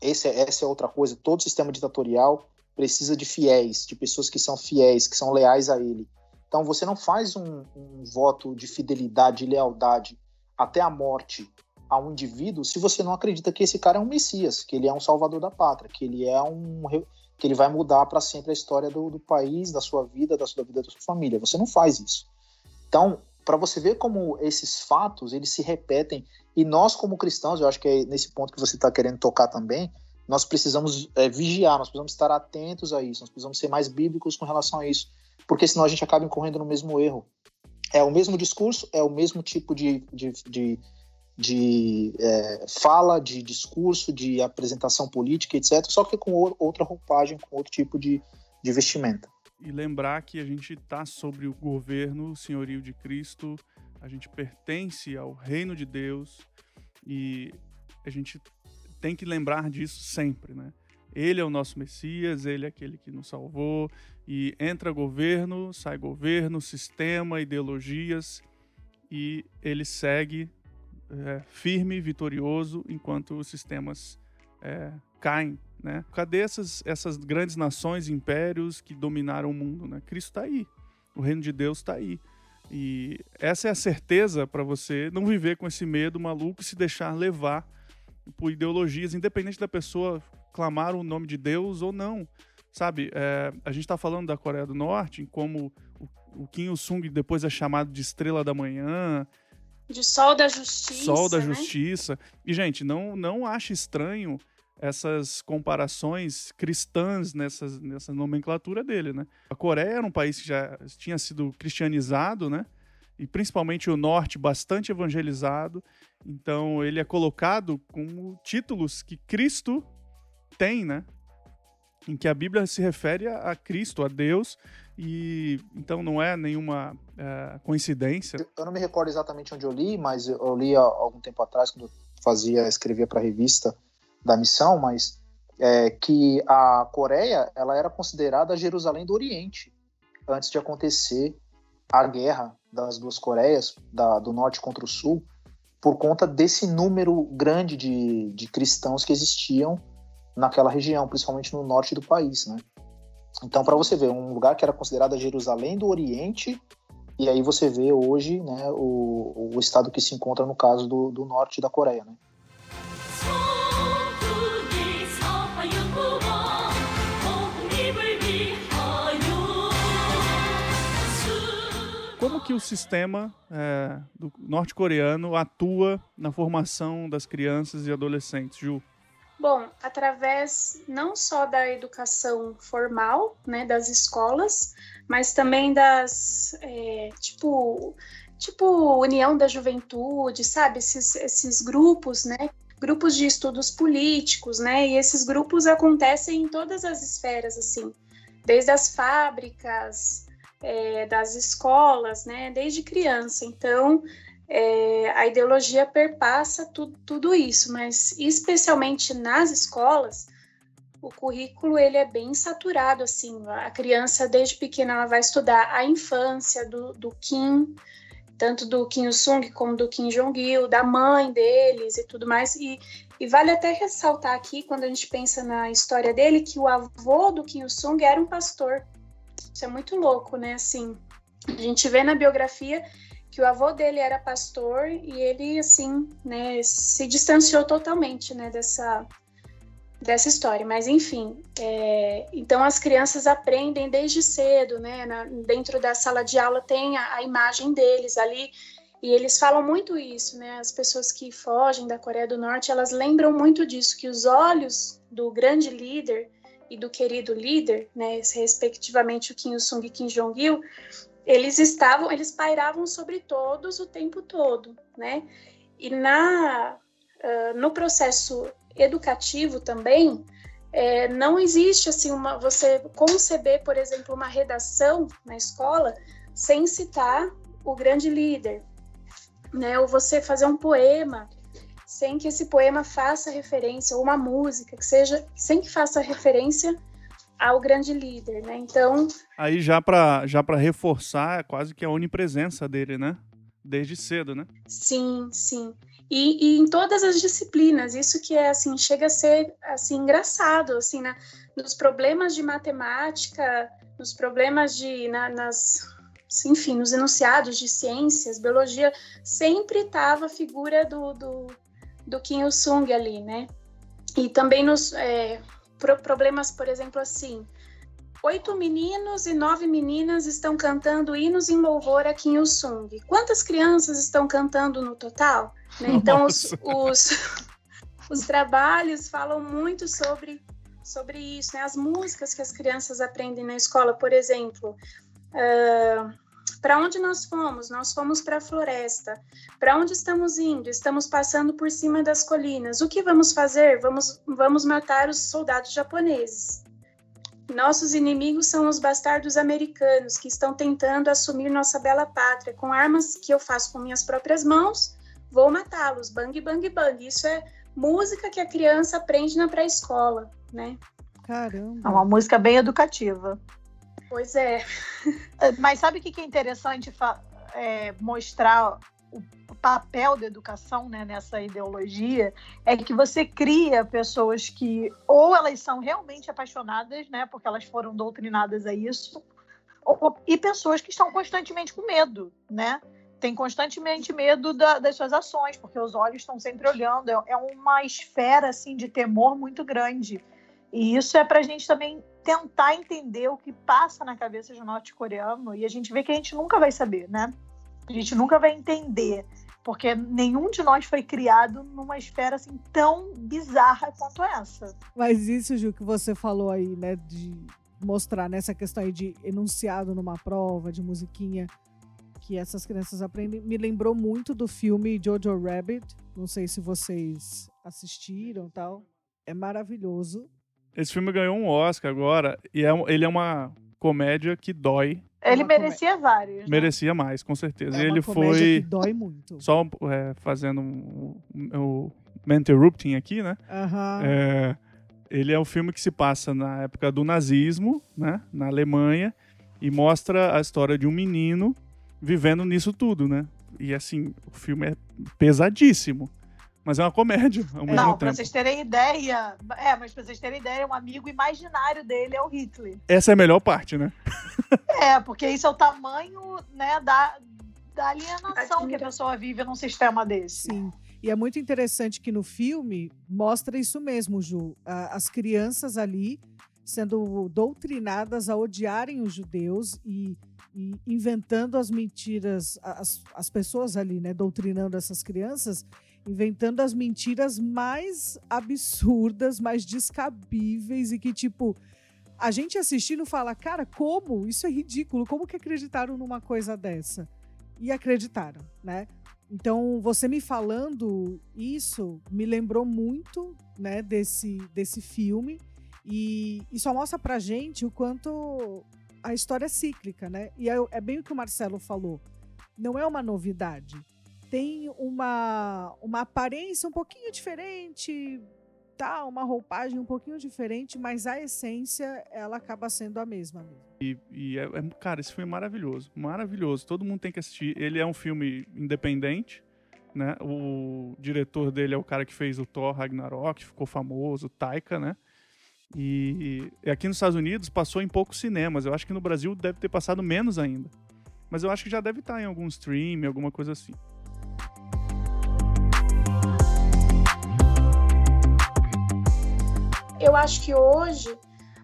Esse, é, essa é outra coisa. Todo sistema ditatorial precisa de fiéis, de pessoas que são fiéis, que são leais a ele. Então você não faz um, um voto de fidelidade e lealdade até a morte a um indivíduo se você não acredita que esse cara é um messias, que ele é um salvador da pátria, que ele é um que ele vai mudar para sempre a história do, do, país, da sua vida, da sua vida, da sua família. Você não faz isso. Então, para você ver como esses fatos eles se repetem e nós como cristãos, eu acho que é nesse ponto que você está querendo tocar também, nós precisamos é, vigiar, nós precisamos estar atentos a isso, nós precisamos ser mais bíblicos com relação a isso, porque senão a gente acaba incorrendo no mesmo erro. É o mesmo discurso, é o mesmo tipo de, de, de, de é, fala, de discurso, de apresentação política, etc., só que com outra roupagem, com outro tipo de, de vestimenta. E lembrar que a gente está sobre o governo, o senhorio de Cristo, a gente pertence ao reino de Deus e a gente tem que lembrar disso sempre, né? Ele é o nosso Messias, ele é aquele que nos salvou e entra governo, sai governo, sistema, ideologias e ele segue é, firme, vitorioso enquanto os sistemas é, caem, né? Cadê essas, essas grandes nações, impérios que dominaram o mundo, né? Cristo está aí, o reino de Deus está aí. E essa é a certeza para você não viver com esse medo maluco e se deixar levar por ideologias, independente da pessoa clamar o nome de Deus ou não. Sabe, é, a gente está falando da Coreia do Norte, como o, o Kim Il-sung depois é chamado de Estrela da Manhã. De Sol da Justiça. Sol da né? Justiça. E, gente, não, não ache estranho essas comparações cristãs nessas, nessa nomenclatura dele, né? A Coreia era um país que já tinha sido cristianizado, né? E principalmente o norte bastante evangelizado. Então ele é colocado como títulos que Cristo tem, né? Em que a Bíblia se refere a, Cristo, a Deus, e então não é nenhuma é, coincidência. Eu não me recordo exatamente onde eu li, mas eu li há algum tempo atrás, quando fazia, escrevia para a revista da missão, mas é, que a Coreia ela era considerada Jerusalém do Oriente antes de acontecer a guerra das duas Coreias, da, do norte contra o sul, por conta desse número grande de, de cristãos que existiam naquela região, principalmente no norte do país, né? Então, para você ver, um lugar que era considerado Jerusalém do Oriente, e aí você vê hoje né, o, o estado que se encontra no caso do, do norte da Coreia, né? como que o sistema é, norte-coreano atua na formação das crianças e adolescentes, Ju? Bom, através não só da educação formal, né, das escolas, mas também das, é, tipo, tipo União da Juventude, sabe, esses, esses grupos, né, grupos de estudos políticos, né, e esses grupos acontecem em todas as esferas, assim, desde as fábricas, é, das escolas, né, desde criança. Então, é, a ideologia perpassa tu, tudo isso, mas especialmente nas escolas, o currículo ele é bem saturado, assim, a criança desde pequena ela vai estudar a infância do, do Kim, tanto do Kim Il-sung como do Kim Jong-il, da mãe deles e tudo mais, e, e vale até ressaltar aqui, quando a gente pensa na história dele, que o avô do Kim Il-sung era um pastor, isso é muito louco, né? Assim, a gente vê na biografia que o avô dele era pastor e ele, assim, né, se distanciou totalmente, né, dessa, dessa história. Mas, enfim, é, então as crianças aprendem desde cedo, né, na, dentro da sala de aula tem a, a, imagem deles ali, e eles falam muito isso, né, as pessoas que fogem da Coreia do Norte, elas lembram muito disso, que os olhos do grande líder e do querido líder, né, respectivamente o Kim Il-sung e Kim Jong-il, eles estavam, eles pairavam sobre todos o tempo todo, né? E na uh, no processo educativo também é, não existe assim uma você conceber, por exemplo, uma redação na escola sem citar o grande líder, né? Ou você fazer um poema sem que esse poema faça referência, ou uma música que seja, sem que faça referência ao grande líder, né? Então. Aí já para já para reforçar é quase que a onipresença dele, né? Desde cedo, né? Sim, sim. E, e, em todas as disciplinas, isso que é assim chega a ser assim engraçado, assim, né? nos problemas de matemática, nos problemas de na, nas enfim, nos enunciados de ciências, biologia, sempre estava a figura do, do, do Kim Il-sung ali, né? E também nos é, pro, problemas, por exemplo, assim, oito meninos e nove meninas estão cantando hinos em louvor a Kim Il-sung. Quantas crianças estão cantando no total? Né? Então, os, os, os trabalhos falam muito sobre, sobre isso, né? As músicas que as crianças aprendem na escola, por exemplo. Uh, para onde nós fomos? Nós fomos para a floresta. Para onde estamos indo? Estamos passando por cima das colinas. O que vamos fazer? Vamos, vamos matar os soldados japoneses. Nossos inimigos são os bastardos americanos que estão tentando assumir nossa bela pátria com armas que eu faço com minhas próprias mãos. Vou matá-los. Bang, bang, bang. Isso é música que a criança aprende na pré-escola, né? Caramba. É uma música bem educativa. Pois é. Mas sabe o que é interessante é, mostrar o papel da educação né, nessa ideologia? É que você cria pessoas que ou elas são realmente apaixonadas, né, porque elas foram doutrinadas a isso, ou, e pessoas que estão constantemente com medo, né? Tem constantemente medo da, das suas ações, porque os olhos estão sempre olhando. É, é uma esfera assim de temor muito grande. E isso é para a gente também tentar entender o que passa na cabeça de um norte-coreano e a gente vê que a gente nunca vai saber, né? A gente nunca vai entender, porque nenhum de nós foi criado numa esfera assim tão bizarra quanto essa. Mas isso, Gil, que você falou aí, né, de mostrar nessa questão aí de enunciado numa prova, de musiquinha que essas crianças aprendem, me lembrou muito do filme Jojo Rabbit. Não sei se vocês assistiram tal. É maravilhoso. Esse filme ganhou um Oscar agora e é, ele é uma comédia que dói. Ele merecia vários. Né? Merecia mais, com certeza. É ele foi. Que dói muito. Só é, fazendo o um, um, interrupting aqui, né? Uhum. É, ele é um filme que se passa na época do nazismo, né? Na Alemanha, e mostra a história de um menino vivendo nisso tudo, né? E assim, o filme é pesadíssimo. Mas é uma comédia ao mesmo Não, tempo. pra vocês terem ideia. É, mas pra vocês terem ideia, um amigo imaginário dele é o Hitler. Essa é a melhor parte, né? é, porque isso é o tamanho né, da, da alienação que a pessoa vive num sistema desse. Sim. E é muito interessante que no filme mostra isso mesmo, Ju. As crianças ali sendo doutrinadas a odiarem os judeus e, e inventando as mentiras, as, as pessoas ali, né, doutrinando essas crianças inventando as mentiras mais absurdas, mais descabíveis e que, tipo, a gente assistindo fala, cara, como? Isso é ridículo. Como que acreditaram numa coisa dessa? E acreditaram, né? Então, você me falando isso me lembrou muito, né, desse, desse filme. E, só mostra pra gente o quanto a história é cíclica, né? E é, é bem o que o Marcelo falou. Não é uma novidade tem uma, uma aparência um pouquinho diferente, tá? Uma roupagem um pouquinho diferente, mas a essência ela acaba sendo a mesma. E, e é, é, cara, esse filme é maravilhoso, maravilhoso. Todo mundo tem que assistir. Ele é um filme independente, né? O diretor dele é o cara que fez o Thor Ragnarok, ficou famoso, Taika, né? E, e aqui nos Estados Unidos passou em poucos cinemas. Eu acho que no Brasil deve ter passado menos ainda. Mas eu acho que já deve estar em algum stream, alguma coisa assim. Eu acho que hoje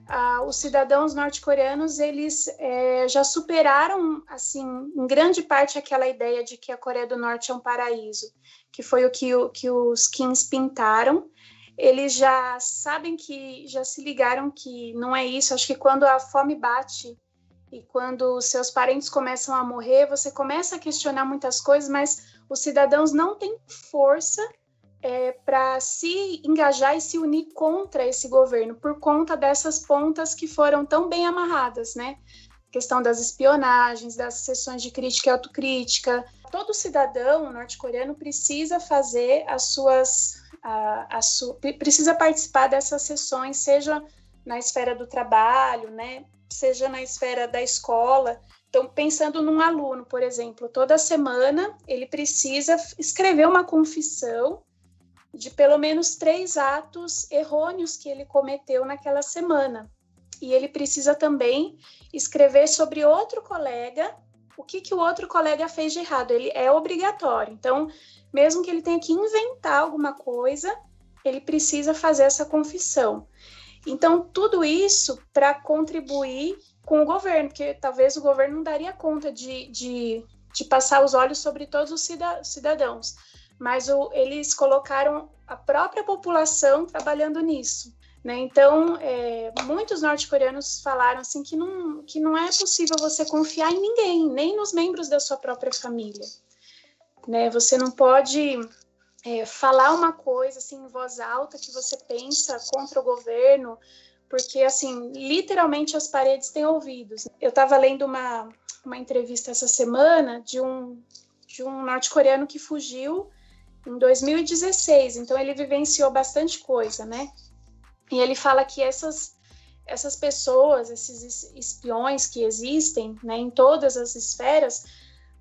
ah, os cidadãos norte-coreanos eles é, já superaram assim em grande parte aquela ideia de que a Coreia do Norte é um paraíso, que foi o que, o, que os Kings pintaram. Eles já sabem que já se ligaram que não é isso. Acho que quando a fome bate e quando seus parentes começam a morrer, você começa a questionar muitas coisas, mas os cidadãos não têm força é, para se engajar e se unir contra esse governo, por conta dessas pontas que foram tão bem amarradas, né? A questão das espionagens, das sessões de crítica e autocrítica. Todo cidadão norte-coreano precisa fazer as suas. A, a su, precisa participar dessas sessões, seja na esfera do trabalho, né? Seja na esfera da escola. Então, pensando num aluno, por exemplo, toda semana ele precisa escrever uma confissão de pelo menos três atos errôneos que ele cometeu naquela semana. E ele precisa também escrever sobre outro colega o que, que o outro colega fez de errado. Ele é obrigatório. Então, mesmo que ele tenha que inventar alguma coisa, ele precisa fazer essa confissão. Então, tudo isso para contribuir com o governo, porque talvez o governo não daria conta de, de, de passar os olhos sobre todos os cidadãos mas o, eles colocaram a própria população trabalhando nisso. Né? Então, é, muitos norte-coreanos falaram assim que não, que não é possível você confiar em ninguém, nem nos membros da sua própria família. Né? Você não pode é, falar uma coisa assim em voz alta que você pensa contra o governo, porque assim literalmente as paredes têm ouvidos. Eu estava lendo uma, uma entrevista essa semana de um de um norte-coreano que fugiu em 2016, então ele vivenciou bastante coisa, né? E ele fala que essas essas pessoas, esses espiões que existem, né, em todas as esferas,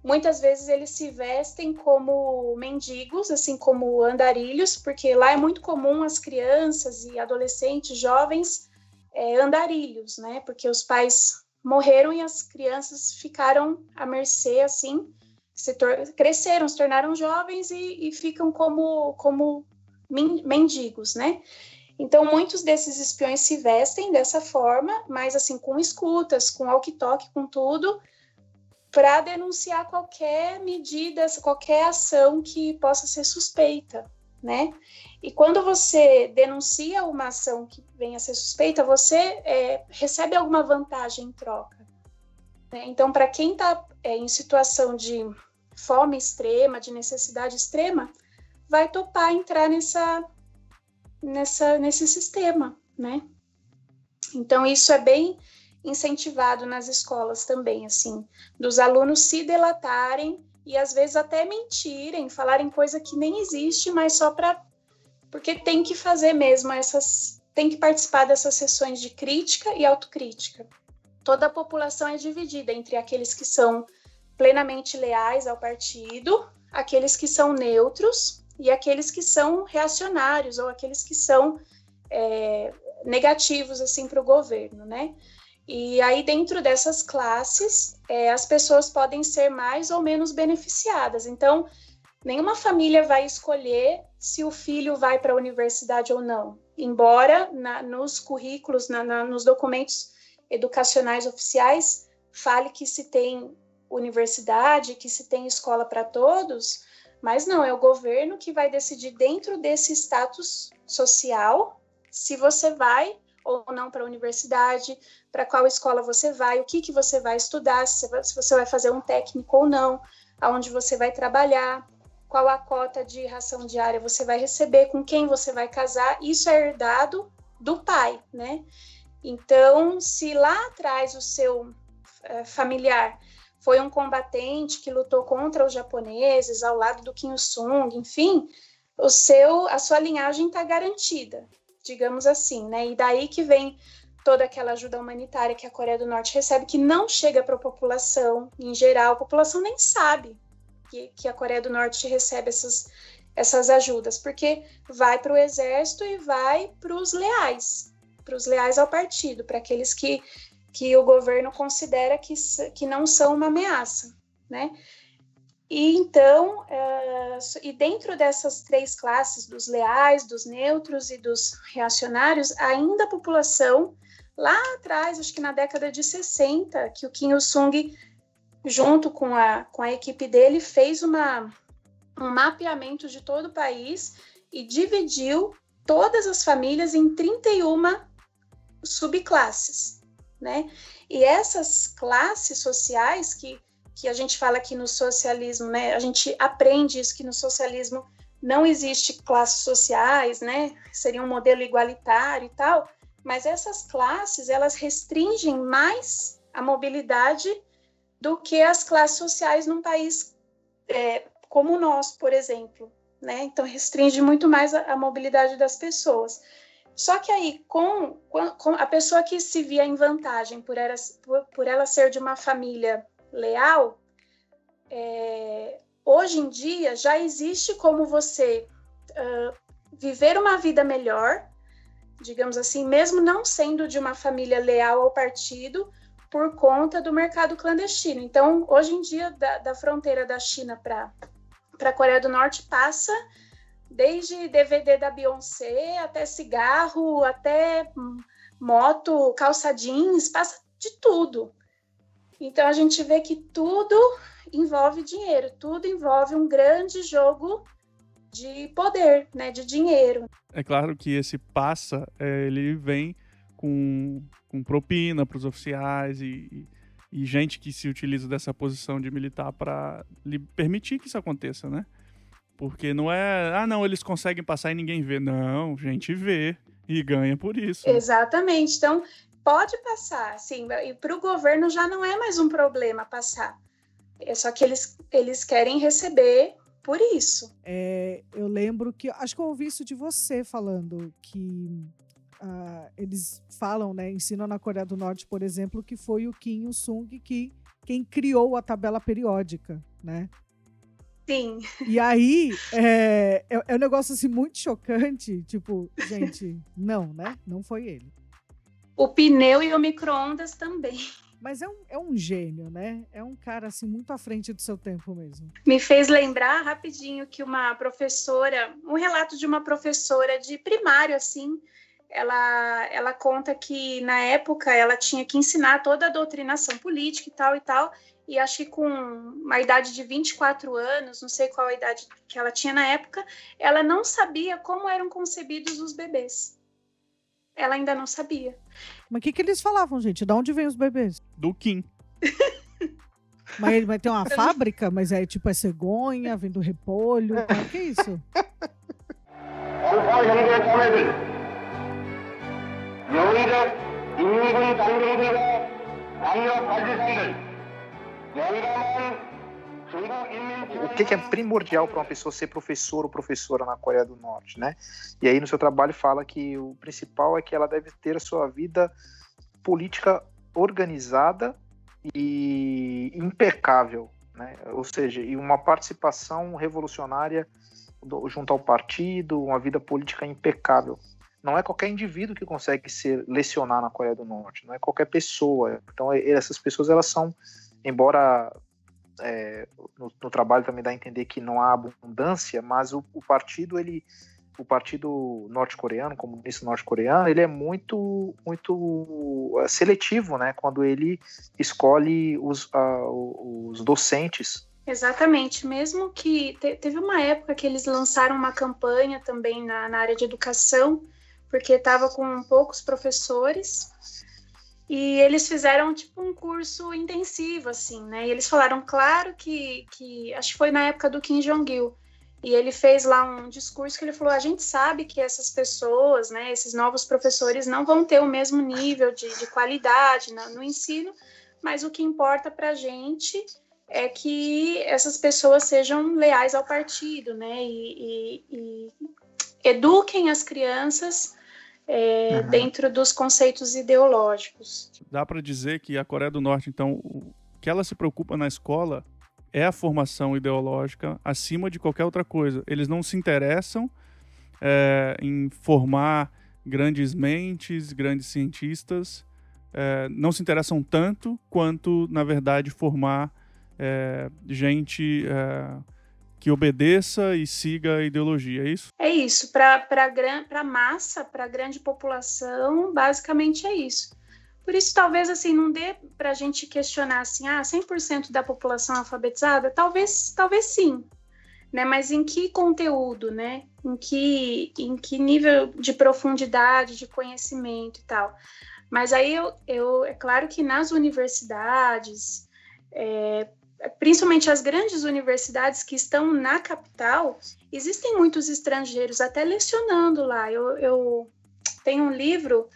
muitas vezes eles se vestem como mendigos, assim como andarilhos, porque lá é muito comum as crianças e adolescentes, jovens, é, andarilhos, né? Porque os pais morreram e as crianças ficaram à mercê, assim, se cresceram, se tornaram jovens e, e ficam como, como mendigos, né? Então, muitos desses espiões se vestem dessa forma, mas assim, com escutas, com walkie-talkie, com tudo, para denunciar qualquer medida, qualquer ação que possa ser suspeita, né? E quando você denuncia uma ação que venha a ser suspeita, você é, recebe alguma vantagem em troca. Né? Então, para quem está é, em situação de fome extrema, de necessidade extrema, vai topar entrar nessa, nessa, nesse sistema, né? Então, isso é bem incentivado nas escolas também, assim, dos alunos se delatarem e às vezes até mentirem, falarem coisa que nem existe, mas só para porque tem que fazer mesmo essas, tem que participar dessas sessões de crítica e autocrítica. Toda a população é dividida entre aqueles que são plenamente leais ao partido, aqueles que são neutros e aqueles que são reacionários ou aqueles que são é, negativos assim para o governo, né? E aí, dentro dessas classes, é, as pessoas podem ser mais ou menos beneficiadas. Então, nenhuma família vai escolher se o filho vai para a universidade ou não. Embora na, nos currículos, na, na, nos documentos educacionais oficiais, fale que se tem universidade, que se tem escola para todos, mas não, é o governo que vai decidir dentro desse status social se você vai ou não para a universidade, para qual escola você vai, o que, que você vai estudar, se você vai fazer um técnico ou não, aonde você vai trabalhar, qual a cota de ração diária você vai receber, com quem você vai casar, isso é herdado do pai, né? Então, se lá atrás o seu uh, familiar foi um combatente que lutou contra os japoneses ao lado do Kim Il-sung, enfim, o seu, a sua linhagem está garantida digamos assim, né? E daí que vem toda aquela ajuda humanitária que a Coreia do Norte recebe, que não chega para a população em geral, a população nem sabe que, que a Coreia do Norte recebe essas, essas ajudas, porque vai para o exército e vai para os leais, para os leais ao partido, para aqueles que, que o governo considera que, que não são uma ameaça, né? E então, uh, e dentro dessas três classes, dos leais, dos neutros e dos reacionários, ainda a população, lá atrás, acho que na década de 60, que o Kim Il-sung, junto com a, com a equipe dele, fez uma, um mapeamento de todo o país e dividiu todas as famílias em 31 subclasses, né? E essas classes sociais que que a gente fala que no socialismo, né, a gente aprende isso que no socialismo não existe classes sociais, né? Seria um modelo igualitário e tal, mas essas classes, elas restringem mais a mobilidade do que as classes sociais num país é, como o nosso, por exemplo, né? Então restringe muito mais a, a mobilidade das pessoas. Só que aí, com, com, a pessoa que se via em vantagem por ela, por, por ela ser de uma família leal, é, hoje em dia já existe como você uh, viver uma vida melhor, digamos assim, mesmo não sendo de uma família leal ao partido, por conta do mercado clandestino. Então, hoje em dia, da, da fronteira da China para a Coreia do Norte passa desde DVD da Beyoncé até cigarro, até moto, calça jeans, passa de tudo. Então a gente vê que tudo envolve dinheiro, tudo envolve um grande jogo de poder, né, de dinheiro. É claro que esse passa, é, ele vem com, com propina para os oficiais e, e, gente que se utiliza dessa posição de militar para permitir que isso aconteça, né? Porque não é, ah, não, eles conseguem passar e ninguém vê. Não, gente vê e ganha por isso. Exatamente. Então, pode passar, assim, e para o governo já não é mais um problema passar. É só que eles, eles querem receber por isso. É, eu lembro que, acho que eu ouvi isso de você falando, que uh, eles falam, né, ensinam na Coreia do Norte, por exemplo, que foi o Kim Il-sung que quem criou a tabela periódica, né? Sim. E aí, é, é, é, um negócio assim muito chocante. Tipo, gente, não, né? Não foi ele. O pneu e o micro-ondas também. Mas é um, é um gênio, né? É um cara assim muito à frente do seu tempo mesmo. Me fez lembrar rapidinho que uma professora, um relato de uma professora de primário, assim, ela, ela conta que na época ela tinha que ensinar toda a doutrinação política e tal e tal, e acho que com uma idade de 24 anos, não sei qual a idade que ela tinha na época, ela não sabia como eram concebidos os bebês. Ela ainda não sabia. Mas o que, que eles falavam, gente? De onde vêm os bebês? Do Kim. Mas ele vai ter uma fábrica, mas é tipo é cegonha, vem do repolho. O que é isso? O que, que é primordial para uma pessoa ser professor ou professora na Coreia do Norte, né? E aí no seu trabalho fala que o principal é que ela deve ter a sua vida política organizada e impecável, né? Ou seja, e uma participação revolucionária junto ao partido, uma vida política impecável. Não é qualquer indivíduo que consegue ser lecionar na Coreia do Norte, não é qualquer pessoa. Então essas pessoas elas são embora é, no, no, trabalho também dá a entender que não há abundância, mas o, o partido ele o partido norte-coreano, comunista norte-coreano, ele é muito muito é, seletivo, né, quando ele escolhe os, uh, os docentes. Exatamente, mesmo que te, teve uma época que eles lançaram uma campanha também na, na área de educação, porque estava com poucos professores e eles fizeram tipo um curso intensivo, assim, né? E eles falaram, claro que, que acho que foi na época do Kim Jong-il. E ele fez lá um discurso que ele falou: a gente sabe que essas pessoas, né, esses novos professores, não vão ter o mesmo nível de, de qualidade no, no ensino, mas o que importa para a gente é que essas pessoas sejam leais ao partido, né, e, e, e eduquem as crianças é, uhum. dentro dos conceitos ideológicos. Dá para dizer que a Coreia do Norte, então, o que ela se preocupa na escola é a formação ideológica acima de qualquer outra coisa. Eles não se interessam é, em formar grandes mentes, grandes cientistas, é, não se interessam tanto quanto, na verdade, formar é, gente é, que obedeça e siga a ideologia, é isso? É isso. Para a massa, para a grande população, basicamente é isso. Por isso, talvez assim, não dê para a gente questionar assim, ah, 100% da população alfabetizada? Talvez, talvez sim. Né? Mas em que conteúdo, né? Em que, em que nível de profundidade, de conhecimento e tal. Mas aí eu, eu é claro que nas universidades, é, principalmente as grandes universidades que estão na capital, existem muitos estrangeiros até lecionando lá. Eu, eu tenho um livro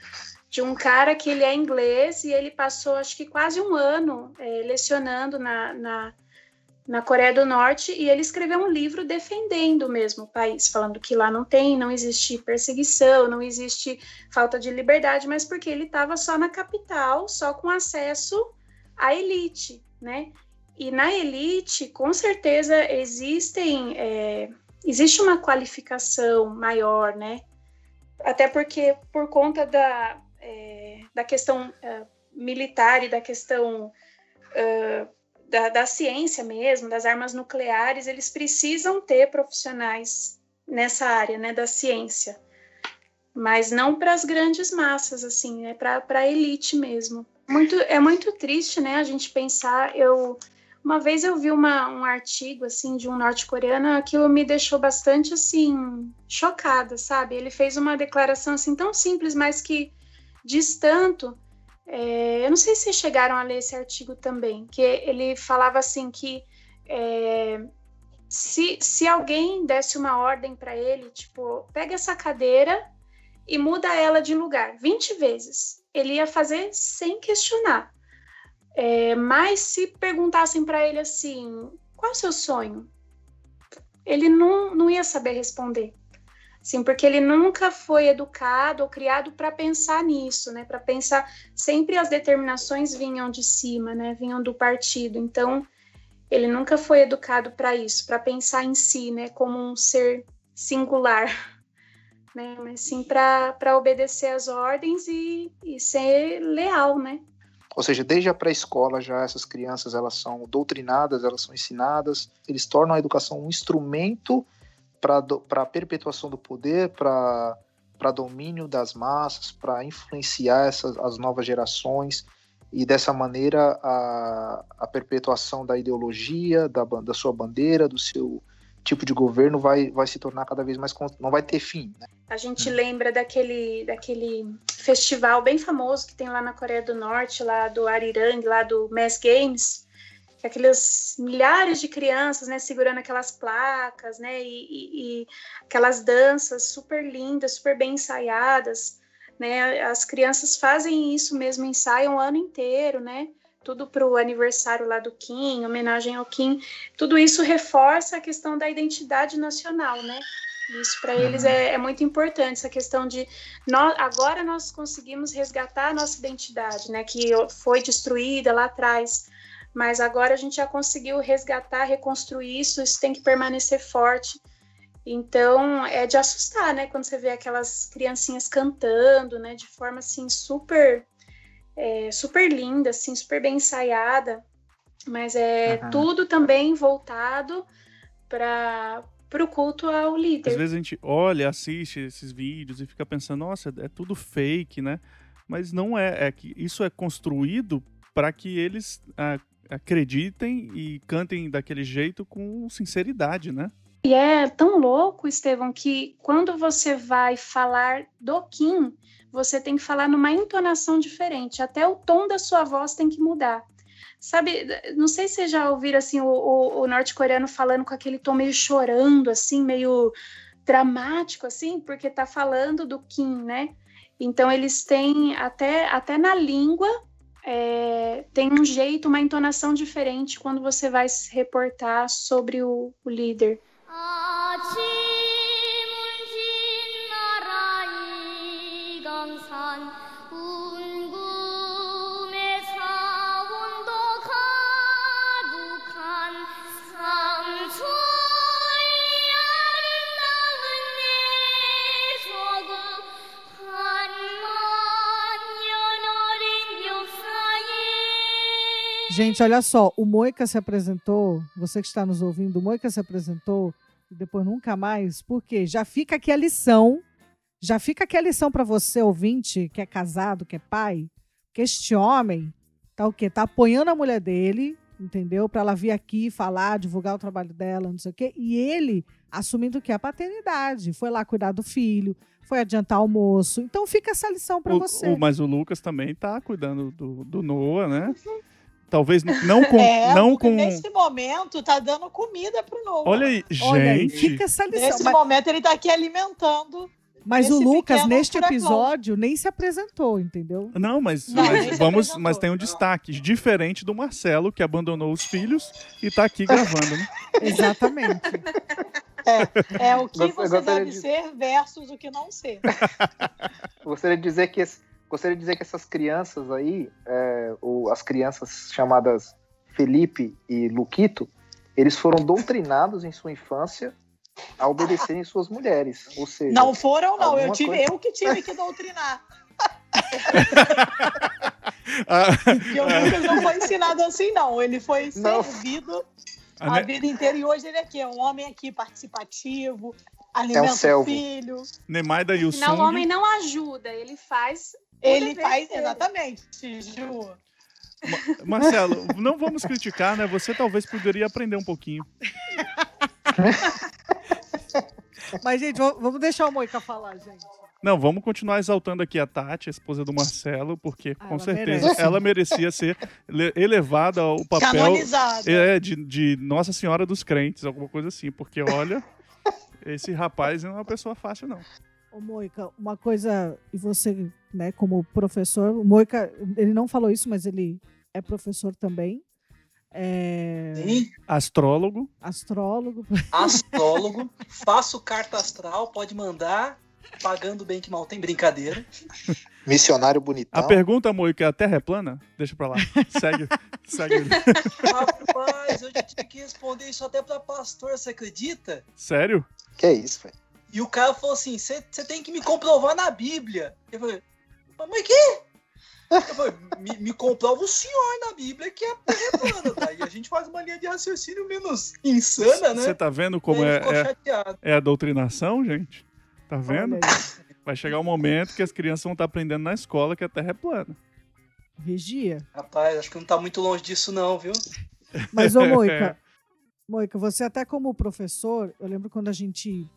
de um cara que ele é inglês e ele passou acho que quase um ano é, lecionando na, na, na, Coreia do Norte e ele escreveu um livro defendendo mesmo o país, falando que lá não tem, não existe perseguição, não existe falta de liberdade, mas porque ele estava só na capital, só com acesso à elite, né? E na elite, com certeza, existem, é, existe uma qualificação maior, né? Até porque, por conta da, é, da questão é, militar e da questão é, da, da ciência mesmo, das armas nucleares, eles precisam ter profissionais nessa área, né, da ciência. Mas não para as grandes massas, assim, é para a elite mesmo. Muito, é muito triste, né, a gente pensar, eu Uma vez eu vi uma, um artigo assim de um norte-coreano, aquilo me deixou bastante assim chocada, sabe? Ele fez uma declaração assim tão simples, mas que diz tanto. É, eu não sei se chegaram a ler esse artigo também, que ele falava assim que é, se, se alguém desse uma ordem para ele, tipo, pega essa cadeira e muda ela de lugar 20 vezes, ele ia fazer sem questionar. É, mas se perguntassem para ele assim, qual é o seu sonho? Ele não, não ia saber responder. Sim, porque ele nunca foi educado ou criado para pensar nisso, né? Para pensar sempre as determinações vinham de cima, né? Vinham do partido. Então, ele nunca foi educado para isso, para pensar em si, né, como um ser singular, né, mas sim para obedecer às ordens e, e ser leal, né. Ou seja, desde a pré-escola já essas crianças elas são doutrinadas, elas são ensinadas, eles tornam a educação um instrumento para a perpetuação do poder, para domínio das massas, para influenciar essas, as novas gerações. E dessa maneira a, a perpetuação da ideologia, da, da sua bandeira, do seu tipo de governo vai, vai se tornar cada vez mais não vai ter fim. Né? A gente hum. lembra daquele, daquele festival bem famoso que tem lá na Coreia do Norte, lá do Arirang, lá do Mass Games, que aqueles milhares de crianças, né, segurando aquelas placas, né, e, e, e aquelas danças super lindas, super bem ensaiadas né? As crianças fazem isso mesmo, ensaiam o ano inteiro, né? Tudo para o aniversário lá do Kim, homenagem ao Kim. Tudo isso reforça a questão da identidade nacional, né? Isso para eles é, é, muito importante, essa questão de nós, agora nós conseguimos resgatar a nossa identidade, né? Que foi destruída lá atrás, mas agora a gente já conseguiu resgatar, reconstruir isso, isso tem que permanecer forte então, é de assustar, né? Quando você vê aquelas criancinhas cantando, né? De forma, assim, super, é, super linda, assim, super bem ensaiada. Mas é uhum. tudo também voltado para o culto ao líder. Às vezes a gente olha, assiste esses vídeos e fica pensando, nossa, é tudo fake, né? Mas não é. É que isso é construído para que eles ah, acreditem e cantem daquele jeito com sinceridade, né? E é tão louco, Estevão, que quando você vai falar do Kim, você tem que falar numa entonação diferente. Até o tom da sua voz tem que mudar. Sabe, não sei se já ouviram assim, o, o, o norte-coreano falando com aquele tom meio chorando, assim, meio dramático, assim, porque tá falando do Kim, né? Então eles têm até, até na língua é, tem um jeito, uma entonação diferente quando você vai se reportar sobre o, o líder. Gente, olha só, o Moica se apresentou, você que está nos ouvindo, o Moica se apresentou e depois nunca mais, porque já fica aqui a lição, já fica aqui a lição para você, ouvinte, que é casado, que é pai, que este homem tá o quê? Tá apoiando a mulher dele, entendeu? Para ela vir aqui falar, divulgar o trabalho dela, não sei o quê, e ele assumindo que é a paternidade, foi lá cuidar do filho, foi adiantar almoço. Então fica essa lição para você. O, mas o Lucas também tá cuidando do, do Noah, né? Talvez não com. É, não com... Nesse momento tá dando comida pro novo. Olha aí, Olha gente. fica essa lição. Nesse mas... momento ele tá aqui alimentando. Mas o Lucas, neste furacão. episódio, nem se apresentou, entendeu? Não, mas, não, mas vamos, mas tem um destaque. Diferente do Marcelo, que abandonou os filhos e tá aqui gravando, né? Exatamente. É, é o que você deve de... ser versus o que não ser. Gostaria de dizer que esse gostaria de dizer que essas crianças aí, é, as crianças chamadas Felipe e Luquito, eles foram doutrinados em sua infância a obedecerem suas mulheres. Ou seja, não foram, não. Eu, tive, coisa... eu que tive que doutrinar. Porque o Lucas não foi ensinado assim, não. Ele foi servido não. a vida inteira e hoje ele é aqui, é um homem aqui participativo, alimenta é um o filho. Nemaida e o Não, o homem não ajuda, ele faz ele faz, exatamente, Ju. Ma- Marcelo, não vamos criticar, né? Você talvez poderia aprender um pouquinho. Mas, gente, vamos deixar o Moica falar, gente. Não, vamos continuar exaltando aqui a Tati, a esposa do Marcelo, porque Ah, com ela certeza merece. ela merecia ser le- elevada ao papel é, de, de Nossa Senhora dos Crentes, alguma coisa assim, porque olha, esse rapaz não é uma pessoa fácil, não. Ô, Moica, uma coisa, e você, né, como professor, o Moica, ele não falou isso, mas ele é professor também. É Sim, Astrólogo, astrólogo. astrólogo, faço carta astral, pode mandar, pagando bem que mal tem brincadeira. Missionário bonitão. a pergunta, Moica, a Terra é plana? Deixa pra lá. Segue, segue. Rapaz, eu já tive que responder isso até pra pastor, você acredita? Sério? Que isso, velho? E o cara falou assim: você tem que me comprovar na Bíblia. Eu falei, mas que? Eu falei, me, me comprova o senhor na Bíblia que é plana. Daí a gente faz uma linha de raciocínio menos insana, né? Você tá vendo como é, é, é a doutrinação, gente? Tá vendo? Vai chegar um momento que as crianças vão estar aprendendo na escola que a Terra é plana. Vigia. Rapaz, acho que não tá muito longe disso, não, viu? Mas, ô Moica, Moica, você até como professor, eu lembro quando a gente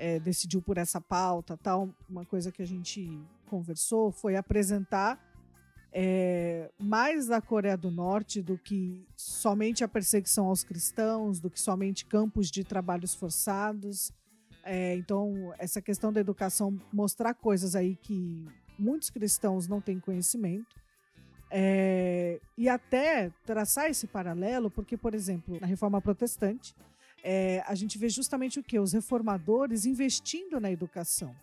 eh, decidiu por essa pauta, tal, uma coisa que a gente conversou foi apresentar eh, mais a Coreia do Norte do que somente a perseguição aos cristãos, do que somente campos de trabalhos forçados. Eh, então, essa questão da educação, mostrar coisas aí que muitos cristãos não têm conhecimento. É, e até traçar esse paralelo, porque, por exemplo, na reforma protestante, é, a gente vê justamente o que? Os reformadores investindo na educação.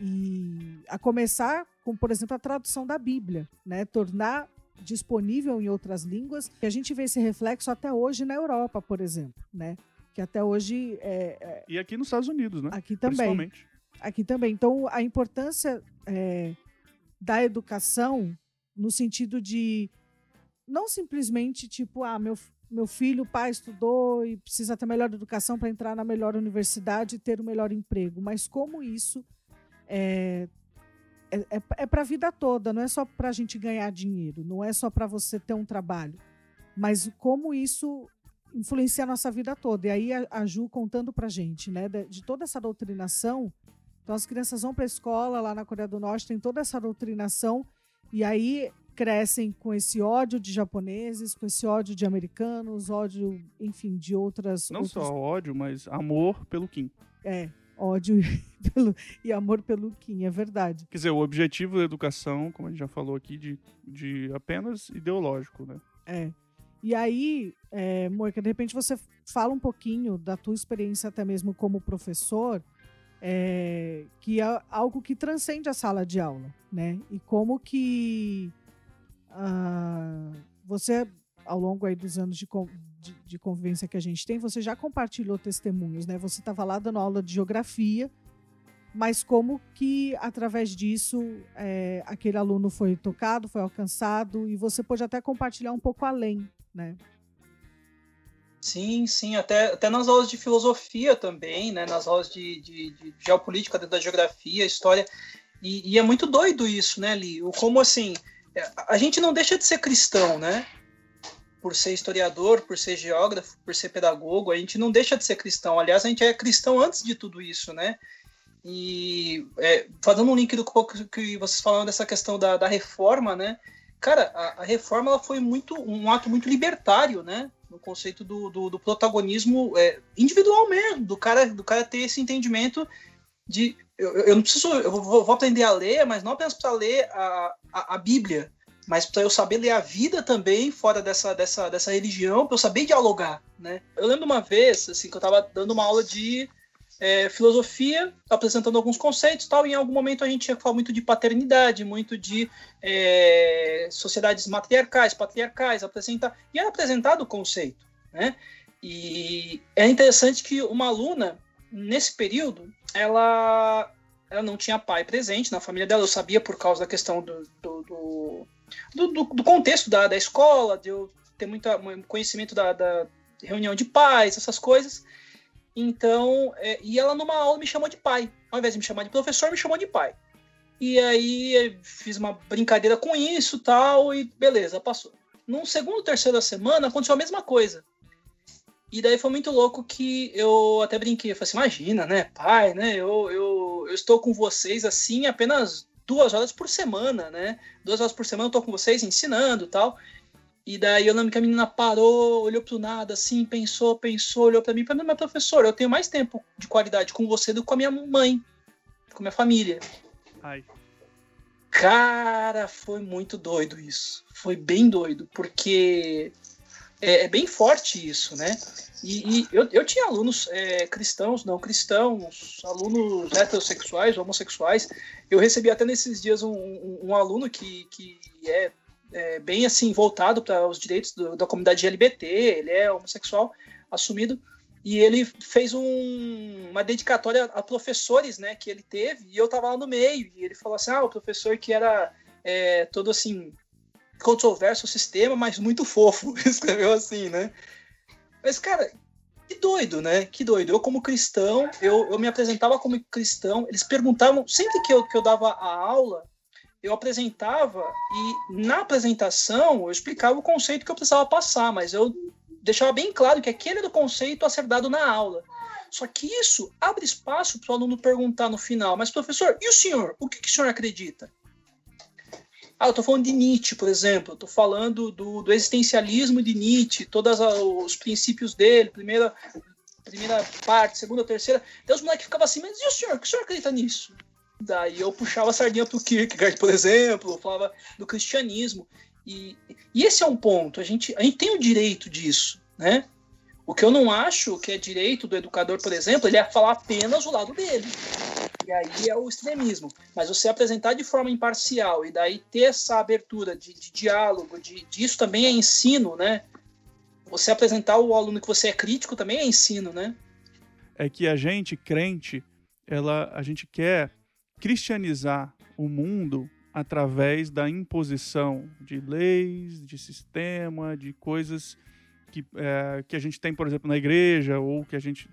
E a começar com, por exemplo, a tradução da Bíblia, né? tornar disponível em outras línguas. E a gente vê esse reflexo até hoje na Europa, por exemplo, né? que até hoje é, é, E aqui nos Estados Unidos, né? aqui também Principalmente. aqui também. Então, a importância é, da educação no sentido de não simplesmente tipo, ah, meu, meu filho, o pai estudou e precisa ter melhor educação para entrar na melhor universidade e ter o melhor emprego, mas como isso é, é, é, é para a vida toda, não é só para a gente ganhar dinheiro, não é só para você ter um trabalho, mas como isso influencia a nossa vida toda. E aí a, a Ju contando para gente, né, de, de toda essa doutrinação então as crianças vão para a escola lá na Coreia do Norte, tem toda essa doutrinação e aí crescem com esse ódio de japoneses, com esse ódio de americanos, ódio, enfim, de outras Não só ódio, mas amor pelo Kim. é, ódio e pelo- e amor pelo Kim, é verdade. Quer dizer, o objetivo da educação, como a gente já falou aqui, de, de apenas ideológico, né? É. E aí, é, Moica, de repente você fala um pouquinho da tua experiência até mesmo como professor, é, que é algo que transcende a sala de aula, né? E como que ah, você, ao longo aí dos anos de, de- de convivência que a gente tem, você já compartilhou testemunhos, né? Você estava lá dando aula de geografia, mas como que através disso é, aquele aluno foi tocado, foi alcançado e você pode até compartilhar um pouco além, né? Sim, sim, até, até nas aulas de filosofia também, né? Nas aulas de, de, de geopolítica, da geografia, história. E, e é muito doido isso, né, Li? Como assim, a gente não deixa de ser cristão, né? Por ser historiador, por ser geógrafo, por ser pedagogo, a gente não deixa de ser cristão. Aliás, a gente é cristão antes de tudo isso, né? E é, fazendo um link do que- vocês falaram dessa questão da, da reforma, né? Cara, a, a reforma ela foi muito um ato muito libertário, né? No conceito do, do, do protagonismo é, individual mesmo, do cara, do cara ter esse entendimento de eu, eu não preciso, eu vou, vou aprender a ler, mas não apenas para ler a, a, a Bíblia, mas para eu saber ler a vida também fora dessa, dessa, dessa religião, para eu saber dialogar, né? Eu lembro uma vez, assim, que eu estava dando uma aula de é, filosofia, apresentando alguns conceitos tal, e em algum momento a gente ia falar muito de paternidade, muito de é, sociedades matriarcais, patriarcais, apresentar, e era apresentado o conceito, né? E é interessante que uma aluna, nesse período, ela, ela não tinha pai presente na família dela, eu sabia por causa da questão do, do, do, do, do- contexto da, da escola, de eu ter muito conhecimento da, da reunião de pais, essas coisas. Então, é, e ela numa aula me chamou de pai. Ao invés de me chamar de professor, me chamou de pai. E aí fiz uma brincadeira com isso tal, e beleza, passou. num segundo, terceira semana, aconteceu a mesma coisa. E daí foi muito louco que eu até brinquei. Eu falei assim, imagina, né, pai, né? Eu, eu, eu estou com vocês assim apenas duas horas por semana, né? Duas horas por semana eu estou com vocês ensinando tal. E daí eu lembro que a menina parou, olhou pro nada, assim, pensou, pensou, olhou para mim e falou, mas professor, eu tenho mais tempo de qualidade com você do que com a minha mãe, com a minha família. Ai. Cara, foi muito doido isso. Foi bem doido, porque é, é bem forte isso, né? E, e eu, eu tinha alunos é, cristãos, não cristãos, alunos heterossexuais, homossexuais. Eu recebi até nesses dias um, um, um aluno que, que é, é, bem assim voltado para os direitos do, da comunidade LGBT, ele é homossexual assumido e ele fez um, uma dedicatória a professores, né, que ele teve, e eu estava lá no meio, e ele falou assim, ah, o professor que era é, todo assim, controverso sistema, mas muito fofo, escreveu assim, né? Mas, cara, que doido, né? Que doido. Eu, como cristão, eu, eu me apresentava como cristão, eles perguntavam, sempre que eu, que eu dava a aula, eu apresentava e na apresentação eu explicava o conceito que eu precisava passar, mas eu deixava bem claro que aquele era o conceito a ser dado na aula. Só que isso abre espaço para o aluno perguntar no final, mas professor, e o senhor? O que, que o senhor acredita? Ah, eu estou falando de Nietzsche, por exemplo. Estou falando do, do, existencialismo de Nietzsche, todos os princípios dele, primeira, primeira parte, segunda, terceira. Daí os moleques ficavam assim, mas e o senhor? O senhor acredita nisso? Daí eu puxava a sardinha para o Kierkegaard, por exemplo, falava do cristianismo. E, e esse é um ponto, a gente, a gente tem o direito disso, né? O que eu não acho que é direito do educador, por exemplo, ele é falar apenas o lado dele. E aí é o extremismo. Mas você apresentar de forma imparcial e daí ter essa abertura de, de diálogo, de, disso também é ensino, né? Você apresentar o aluno que você é crítico também é ensino, né? É que a gente, crente, ela, a gente quer cristianizar o mundo através da imposição de leis, de sistema, de coisas que, é, que a gente tem, por exemplo, na igreja, ou que a gente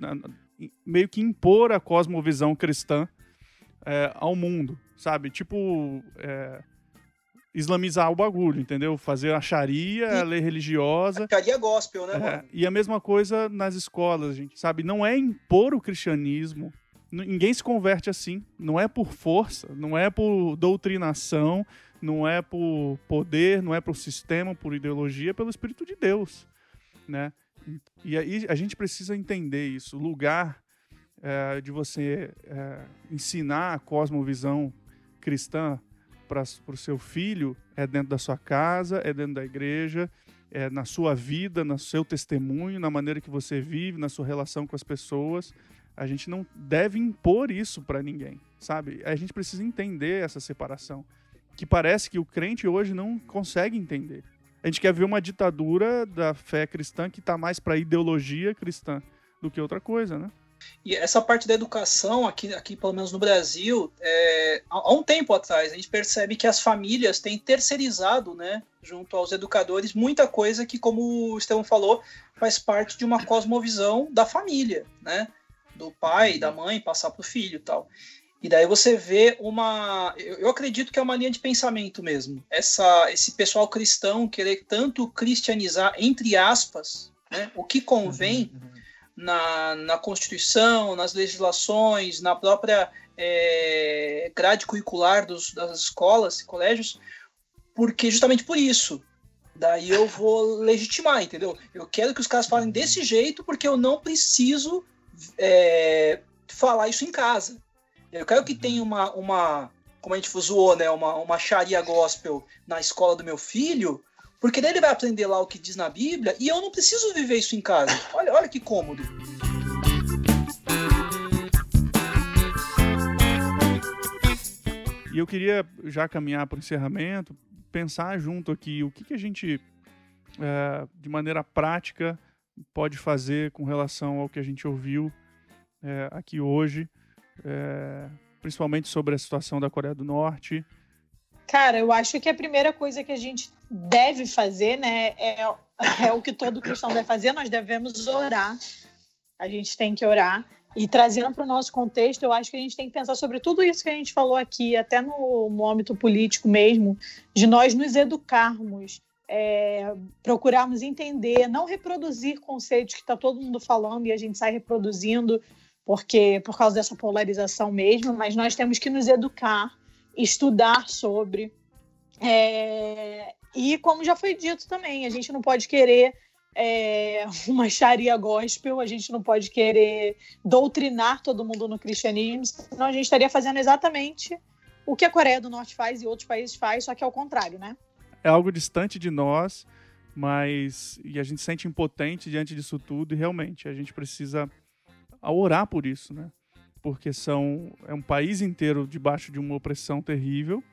meio que impor a cosmovisão cristã é, ao mundo, sabe? Tipo, é, islamizar o bagulho, entendeu? Fazer a Sharia, a lei religiosa. A Sharia gospel, né, é, mano? E a mesma coisa nas escolas, gente, sabe? Não é impor o cristianismo. Ninguém se converte assim. Não é por força, não é por doutrinação, não é por poder, não é por sistema, por ideologia, é pelo Espírito de Deus, né? E aí a gente precisa entender isso. O lugar é, de você é, ensinar a cosmovisão cristã para o seu filho é dentro da sua casa, é dentro da igreja, é na sua vida, no seu testemunho, na maneira que você vive, na sua relação com as pessoas. A gente não deve impor isso para ninguém, sabe? A gente precisa entender essa separação, que parece que o crente hoje não consegue entender. A gente quer ver uma ditadura da fé cristã que está mais para ideologia cristã do que outra coisa, né? E essa parte da educação, aqui, aqui pelo menos no Brasil, é, há um tempo atrás, a gente percebe que as famílias têm terceirizado, né, junto aos educadores, muita coisa que, como o Estevão falou, faz parte de uma cosmovisão da família, né, do pai, da mãe, passar para o filho tal. E daí você vê uma. Eu acredito que é uma linha de pensamento mesmo. Essa, esse pessoal cristão querer tanto cristianizar, entre aspas, né, o que convém. Uhum, uhum na, na Constituição, nas legislações, na própria é, grade curricular dos, das escolas e colégios, porque justamente por isso. Daí eu vou legitimar, entendeu? Eu quero que os caras falem desse jeito porque eu não preciso é, falar isso em casa. Eu quero que tenha uma, uma como a gente zoou, né, uma, uma Sharia gospel na escola do meu filho, porque daí ele vai aprender lá o que diz na Bíblia e eu não preciso viver isso em casa. Olha, olha que cômodo. E eu queria já caminhar para o encerramento, pensar junto aqui o que, que a gente, é, de maneira prática, pode fazer com relação ao que a gente ouviu é, aqui hoje, é, principalmente sobre a situação da Coreia do Norte. Cara, eu acho que a primeira coisa que a gente deve fazer, né, é, é o que todo cristão deve fazer, nós devemos orar. A gente tem que orar. E trazendo para o nosso contexto, eu acho que a gente tem que pensar sobre tudo isso que a gente falou aqui, até no, no âmbito político mesmo, de nós nos educarmos é, procurarmos entender, não reproduzir conceitos que está todo mundo falando e a gente sai reproduzindo porque por causa dessa polarização mesmo, mas nós temos que nos educar, estudar sobre. É, e como já foi dito também, a gente não pode querer é, uma Sharia gospel, a gente não pode querer doutrinar todo mundo no cristianismo, senão a gente estaria fazendo exatamente o que a Coreia do Norte faz e outros países fazem, só que é o contrário, né? É algo distante de nós, mas e a gente se sente impotente diante disso tudo e realmente a gente precisa orar por isso, né? Porque são é um país inteiro debaixo de uma opressão terrível.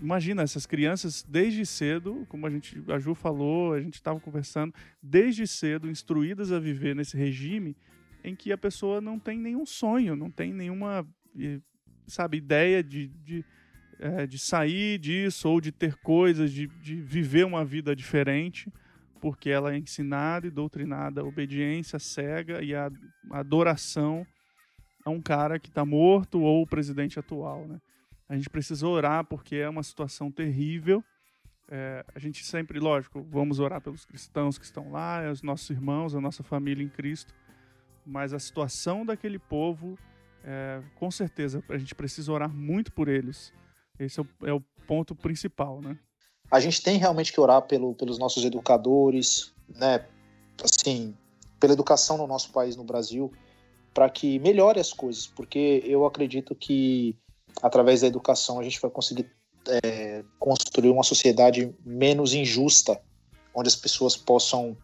Imagina essas crianças desde cedo, como a gente a Ju falou, a gente estava conversando, desde cedo instruídas a viver nesse regime em que a pessoa não tem nenhum sonho, não tem nenhuma sabe, ideia de, de, é, de sair disso ou de ter coisas, de, de viver uma vida diferente, porque ela é ensinada e doutrinada a obediência cega e a adoração a um cara que está morto ou o presidente atual, né? A gente precisa orar porque é uma situação terrível. É, a gente sempre, lógico, vamos orar pelos cristãos que estão lá, os nossos irmãos, a nossa família em Cristo, mas a situação daquele povo é, com certeza, a gente precisa orar muito por eles. Esse é o, é o, ponto principal, né? A gente tem realmente que orar pelo, pelos nossos educadores, né? Assim, pela educação no nosso país, no Brasil, para que melhore as coisas, porque eu acredito que através da educação a gente vai conseguir é, construir uma sociedade menos injusta, onde as pessoas possam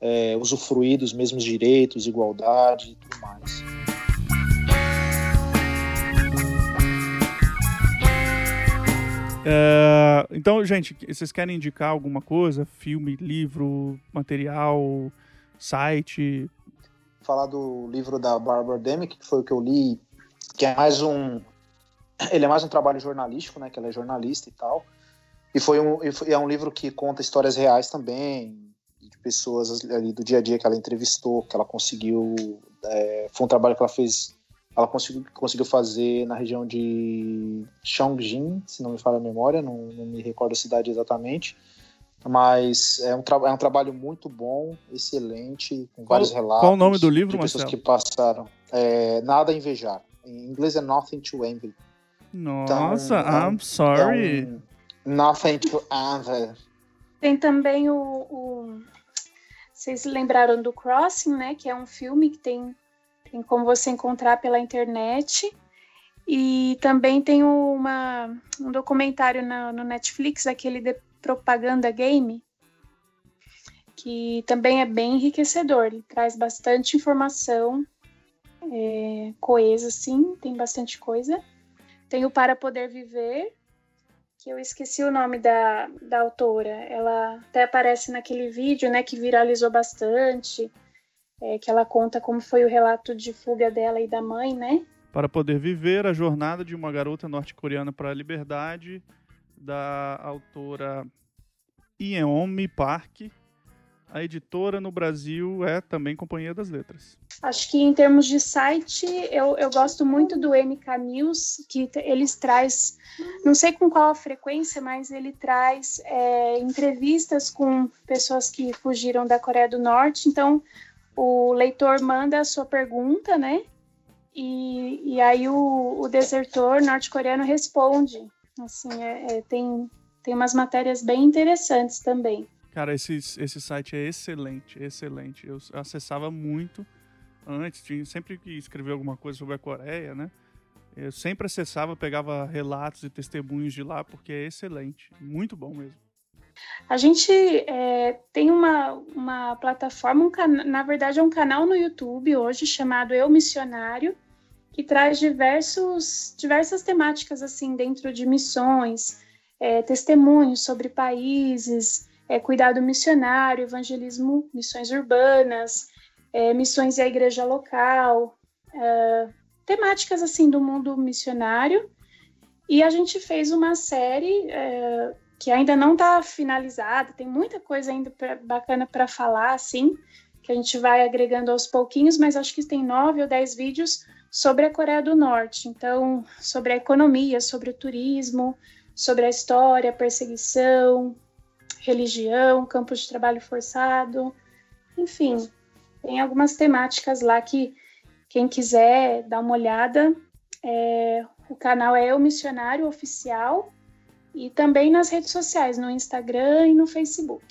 é, usufruir dos mesmos direitos, igualdade e tudo mais. É, então, gente, vocês querem indicar alguma coisa? Filme, livro, material, site? Falar do livro da Barbara Demick, que foi o que eu li, que é mais um. Ele é mais um trabalho jornalístico, né? Que ela é jornalista e tal. E foi um, é um livro que conta histórias reais também, de pessoas ali do dia a dia que ela entrevistou, que ela conseguiu. É, foi um trabalho que ela fez ela conseguiu, conseguiu fazer na região de Chongqing, se não me falha a memória, não, não me recordo a cidade exatamente. Mas é um, é um trabalho muito bom, excelente, com qual, vários relatos. Qual o nome do livro, de pessoas que passaram. É, Nada a invejar. Em inglês é Nothing to Envy. Nossa, então, I'm sorry. É um, nothing to Envy. Tem também o, o, Vocês lembraram do Crossing, né? Que é um filme que tem tem como você encontrar pela internet. E também tem uma, um documentário na, no Netflix, aquele de propaganda game, que também é bem enriquecedor. Ele traz bastante informação é, coesa, sim, tem bastante coisa. Tem o Para Poder Viver, que eu esqueci o nome da, da autora. Ela até aparece naquele vídeo, né, que viralizou bastante é, que ela conta como foi o relato de fuga dela e da mãe, né? Para poder viver a jornada de uma garota norte-coreana para a liberdade, da autora Yeonmi Park. A editora no Brasil é também Companhia das Letras. Acho que em termos de site, eu, eu gosto muito do MK News, que eles traz, não sei com qual frequência, mas ele traz é, entrevistas com pessoas que fugiram da Coreia do Norte. Então, o leitor manda a sua pergunta, né? E, e aí o, o desertor norte-coreano responde. Assim, é, é, tem, tem umas matérias bem interessantes também. Cara, esse, esse site é excelente, excelente. Eu acessava muito antes, tinha, sempre que escrever alguma coisa sobre a Coreia, né? Eu sempre acessava, pegava relatos e testemunhos de lá, porque é excelente. Muito bom mesmo. A gente é, tem uma, uma plataforma, um na verdade é um canal no YouTube hoje chamado Eu Missionário, que traz diversos, diversas temáticas assim dentro de missões, é, testemunhos sobre países, é, cuidado missionário, evangelismo, missões urbanas, é, missões à igreja local, é, temáticas assim do mundo missionário. E a gente fez uma série é, que ainda não está finalizada, tem muita coisa ainda pra, bacana para falar, assim, que a gente vai agregando aos pouquinhos, mas acho que tem nove ou dez vídeos sobre a Coreia do Norte, então, sobre a economia, sobre o turismo, sobre a história, a perseguição, religião, campo de trabalho forçado, enfim, tem algumas temáticas lá que quem quiser dar uma olhada, é, o canal é o Missionário Oficial e também nas redes sociais, no Instagram e no Facebook.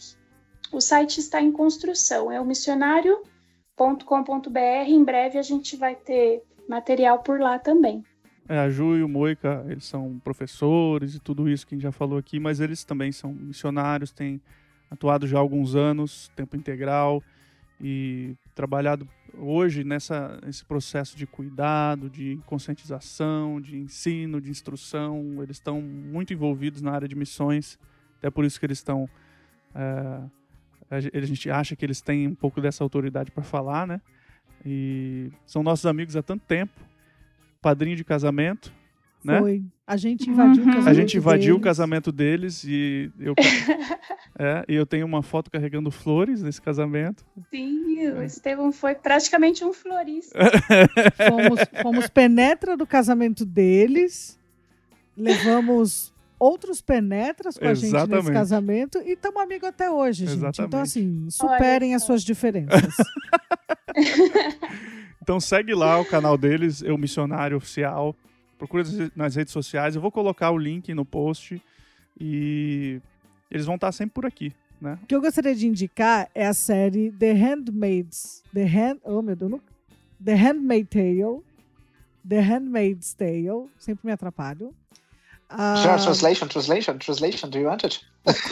O site está em construção, é o missionário.com.br. Em breve a gente vai ter material por lá também. É, a Ju e o Moica, eles são professores e tudo isso que a gente já falou aqui, mas eles também são missionários, têm atuado já há alguns anos, tempo integral, e trabalhado hoje nessa processo de cuidado, de conscientização, de ensino, de instrução. Eles estão muito envolvidos na área de missões, até por isso que eles estão. É, a gente acha que eles têm um pouco dessa autoridade para falar, né? E são nossos amigos há tanto tempo, padrinho de casamento, né? Foi. A gente invadiu uhum. o casamento A gente invadiu deles. o casamento deles e eu, é, e eu tenho uma foto carregando flores nesse casamento. Sim, o Estevão foi praticamente um florista. Fomos, fomos penetra do casamento deles, levamos outros penetras com a gente nesse Exatamente. casamento e estamos amigos até hoje, gente. Exatamente. Então, assim, superem Olha as suas diferenças. Então segue lá o canal deles, Eu Missionário Oficial. Procura nas redes sociais. Eu vou colocar o link no post e eles vão estar sempre por aqui, né? O que eu gostaria de indicar é a série The Handmaids. The Hand. Oh, meu Deus. não- The Handmaid's Tale. The Handmaid's Tale. Sempre me atrapalho. Ah, Translation, translation, translation, do you want it?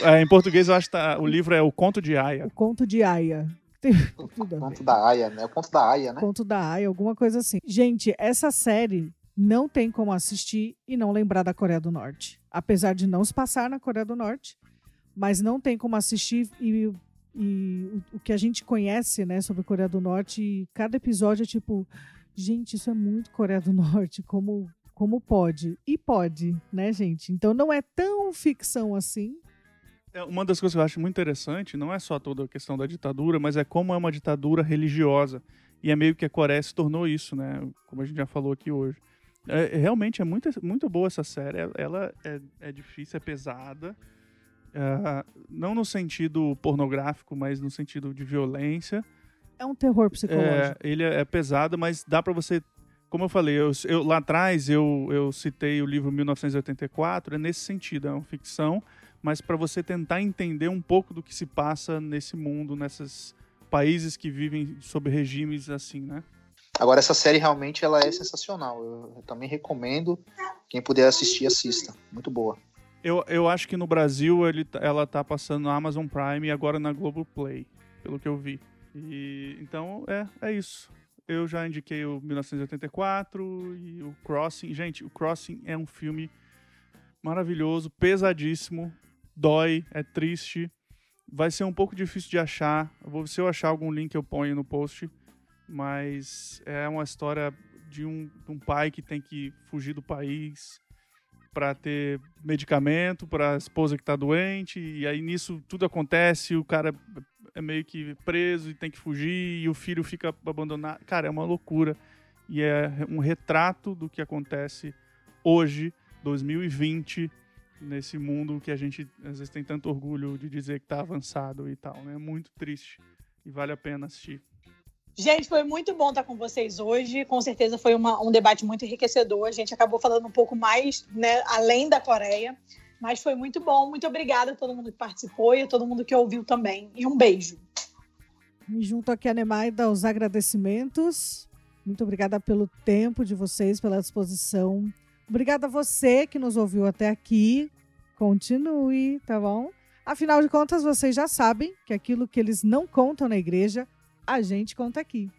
É, em português eu acho que tá- o livro é O Conto de Aya. o conto de Aya. Tem tudo a ver. Conto da Aya, né? O conto da Aya, né? Conto da Aya, alguma coisa assim. Gente, essa série não tem como assistir e não lembrar da Coreia do Norte. Apesar de não se passar na Coreia do Norte, mas não tem como assistir e, e o, o que a gente conhece, né, sobre a Coreia do Norte, e cada episódio é tipo, gente, isso é muito Coreia do Norte, como como pode? E pode, né, gente? Então não é tão ficção assim. É, Uma das coisas que eu acho muito interessante não é só toda a questão da ditadura, mas é como é uma ditadura religiosa. E é meio que a Coreia se tornou isso, né? Como a gente já falou aqui hoje. É, realmente é muito, muito boa essa série. Ela é, é difícil, é pesada. É, não no sentido pornográfico, mas no sentido de violência. É um terror É, psicológico. ele é, é pesado, mas dá pra você. Como eu falei, eu, eu- lá atrás eu, eu citei o livro 1984, é nesse sentido, é uma ficção, mas para você tentar entender um pouco do que se passa nesse mundo, nesses países que vivem sob regimes assim, né? Agora, essa série realmente ela é sensacional. Eu, eu também recomendo. Quem puder assistir, assista. Muito boa. Eu, eu acho que no Brasil ele, tá- ela tá passando na Amazon Prime e agora na Globoplay, pelo que eu vi. E, então, é, é isso. Eu já indiquei o 1984 e o Crossing. Gente, o Crossing é um filme maravilhoso, pesadíssimo, dói, é triste. Vai ser um pouco difícil de achar. Se eu achar algum link, eu ponho no post. Mas é uma história de um, de um pai que tem que fugir do país para ter medicamento para a esposa que tá doente. E aí nisso tudo acontece, o cara é meio que preso e tem que fugir, e o filho fica abandonado. Cara, é uma loucura. E é um retrato do que acontece hoje, 2020, nesse mundo que a gente às vezes tem tanto orgulho de dizer que tá avançado e tal, né? É muito triste. E vale a pena assistir. Gente, foi muito bom estar com vocês hoje. Com certeza foi uma- um debate muito enriquecedor. A gente acabou falando um pouco mais, né, além da Coreia. Mas foi muito bom. Muito obrigada a todo mundo que participou e a todo mundo que ouviu também. E um beijo. Me junto aqui a Nemaida aos agradecimentos. Muito obrigada pelo tempo de vocês, pela disposição. Obrigada a você que nos ouviu até aqui. Continue, tá bom? Afinal de contas, vocês já sabem que aquilo que eles não contam na igreja, a gente conta aqui.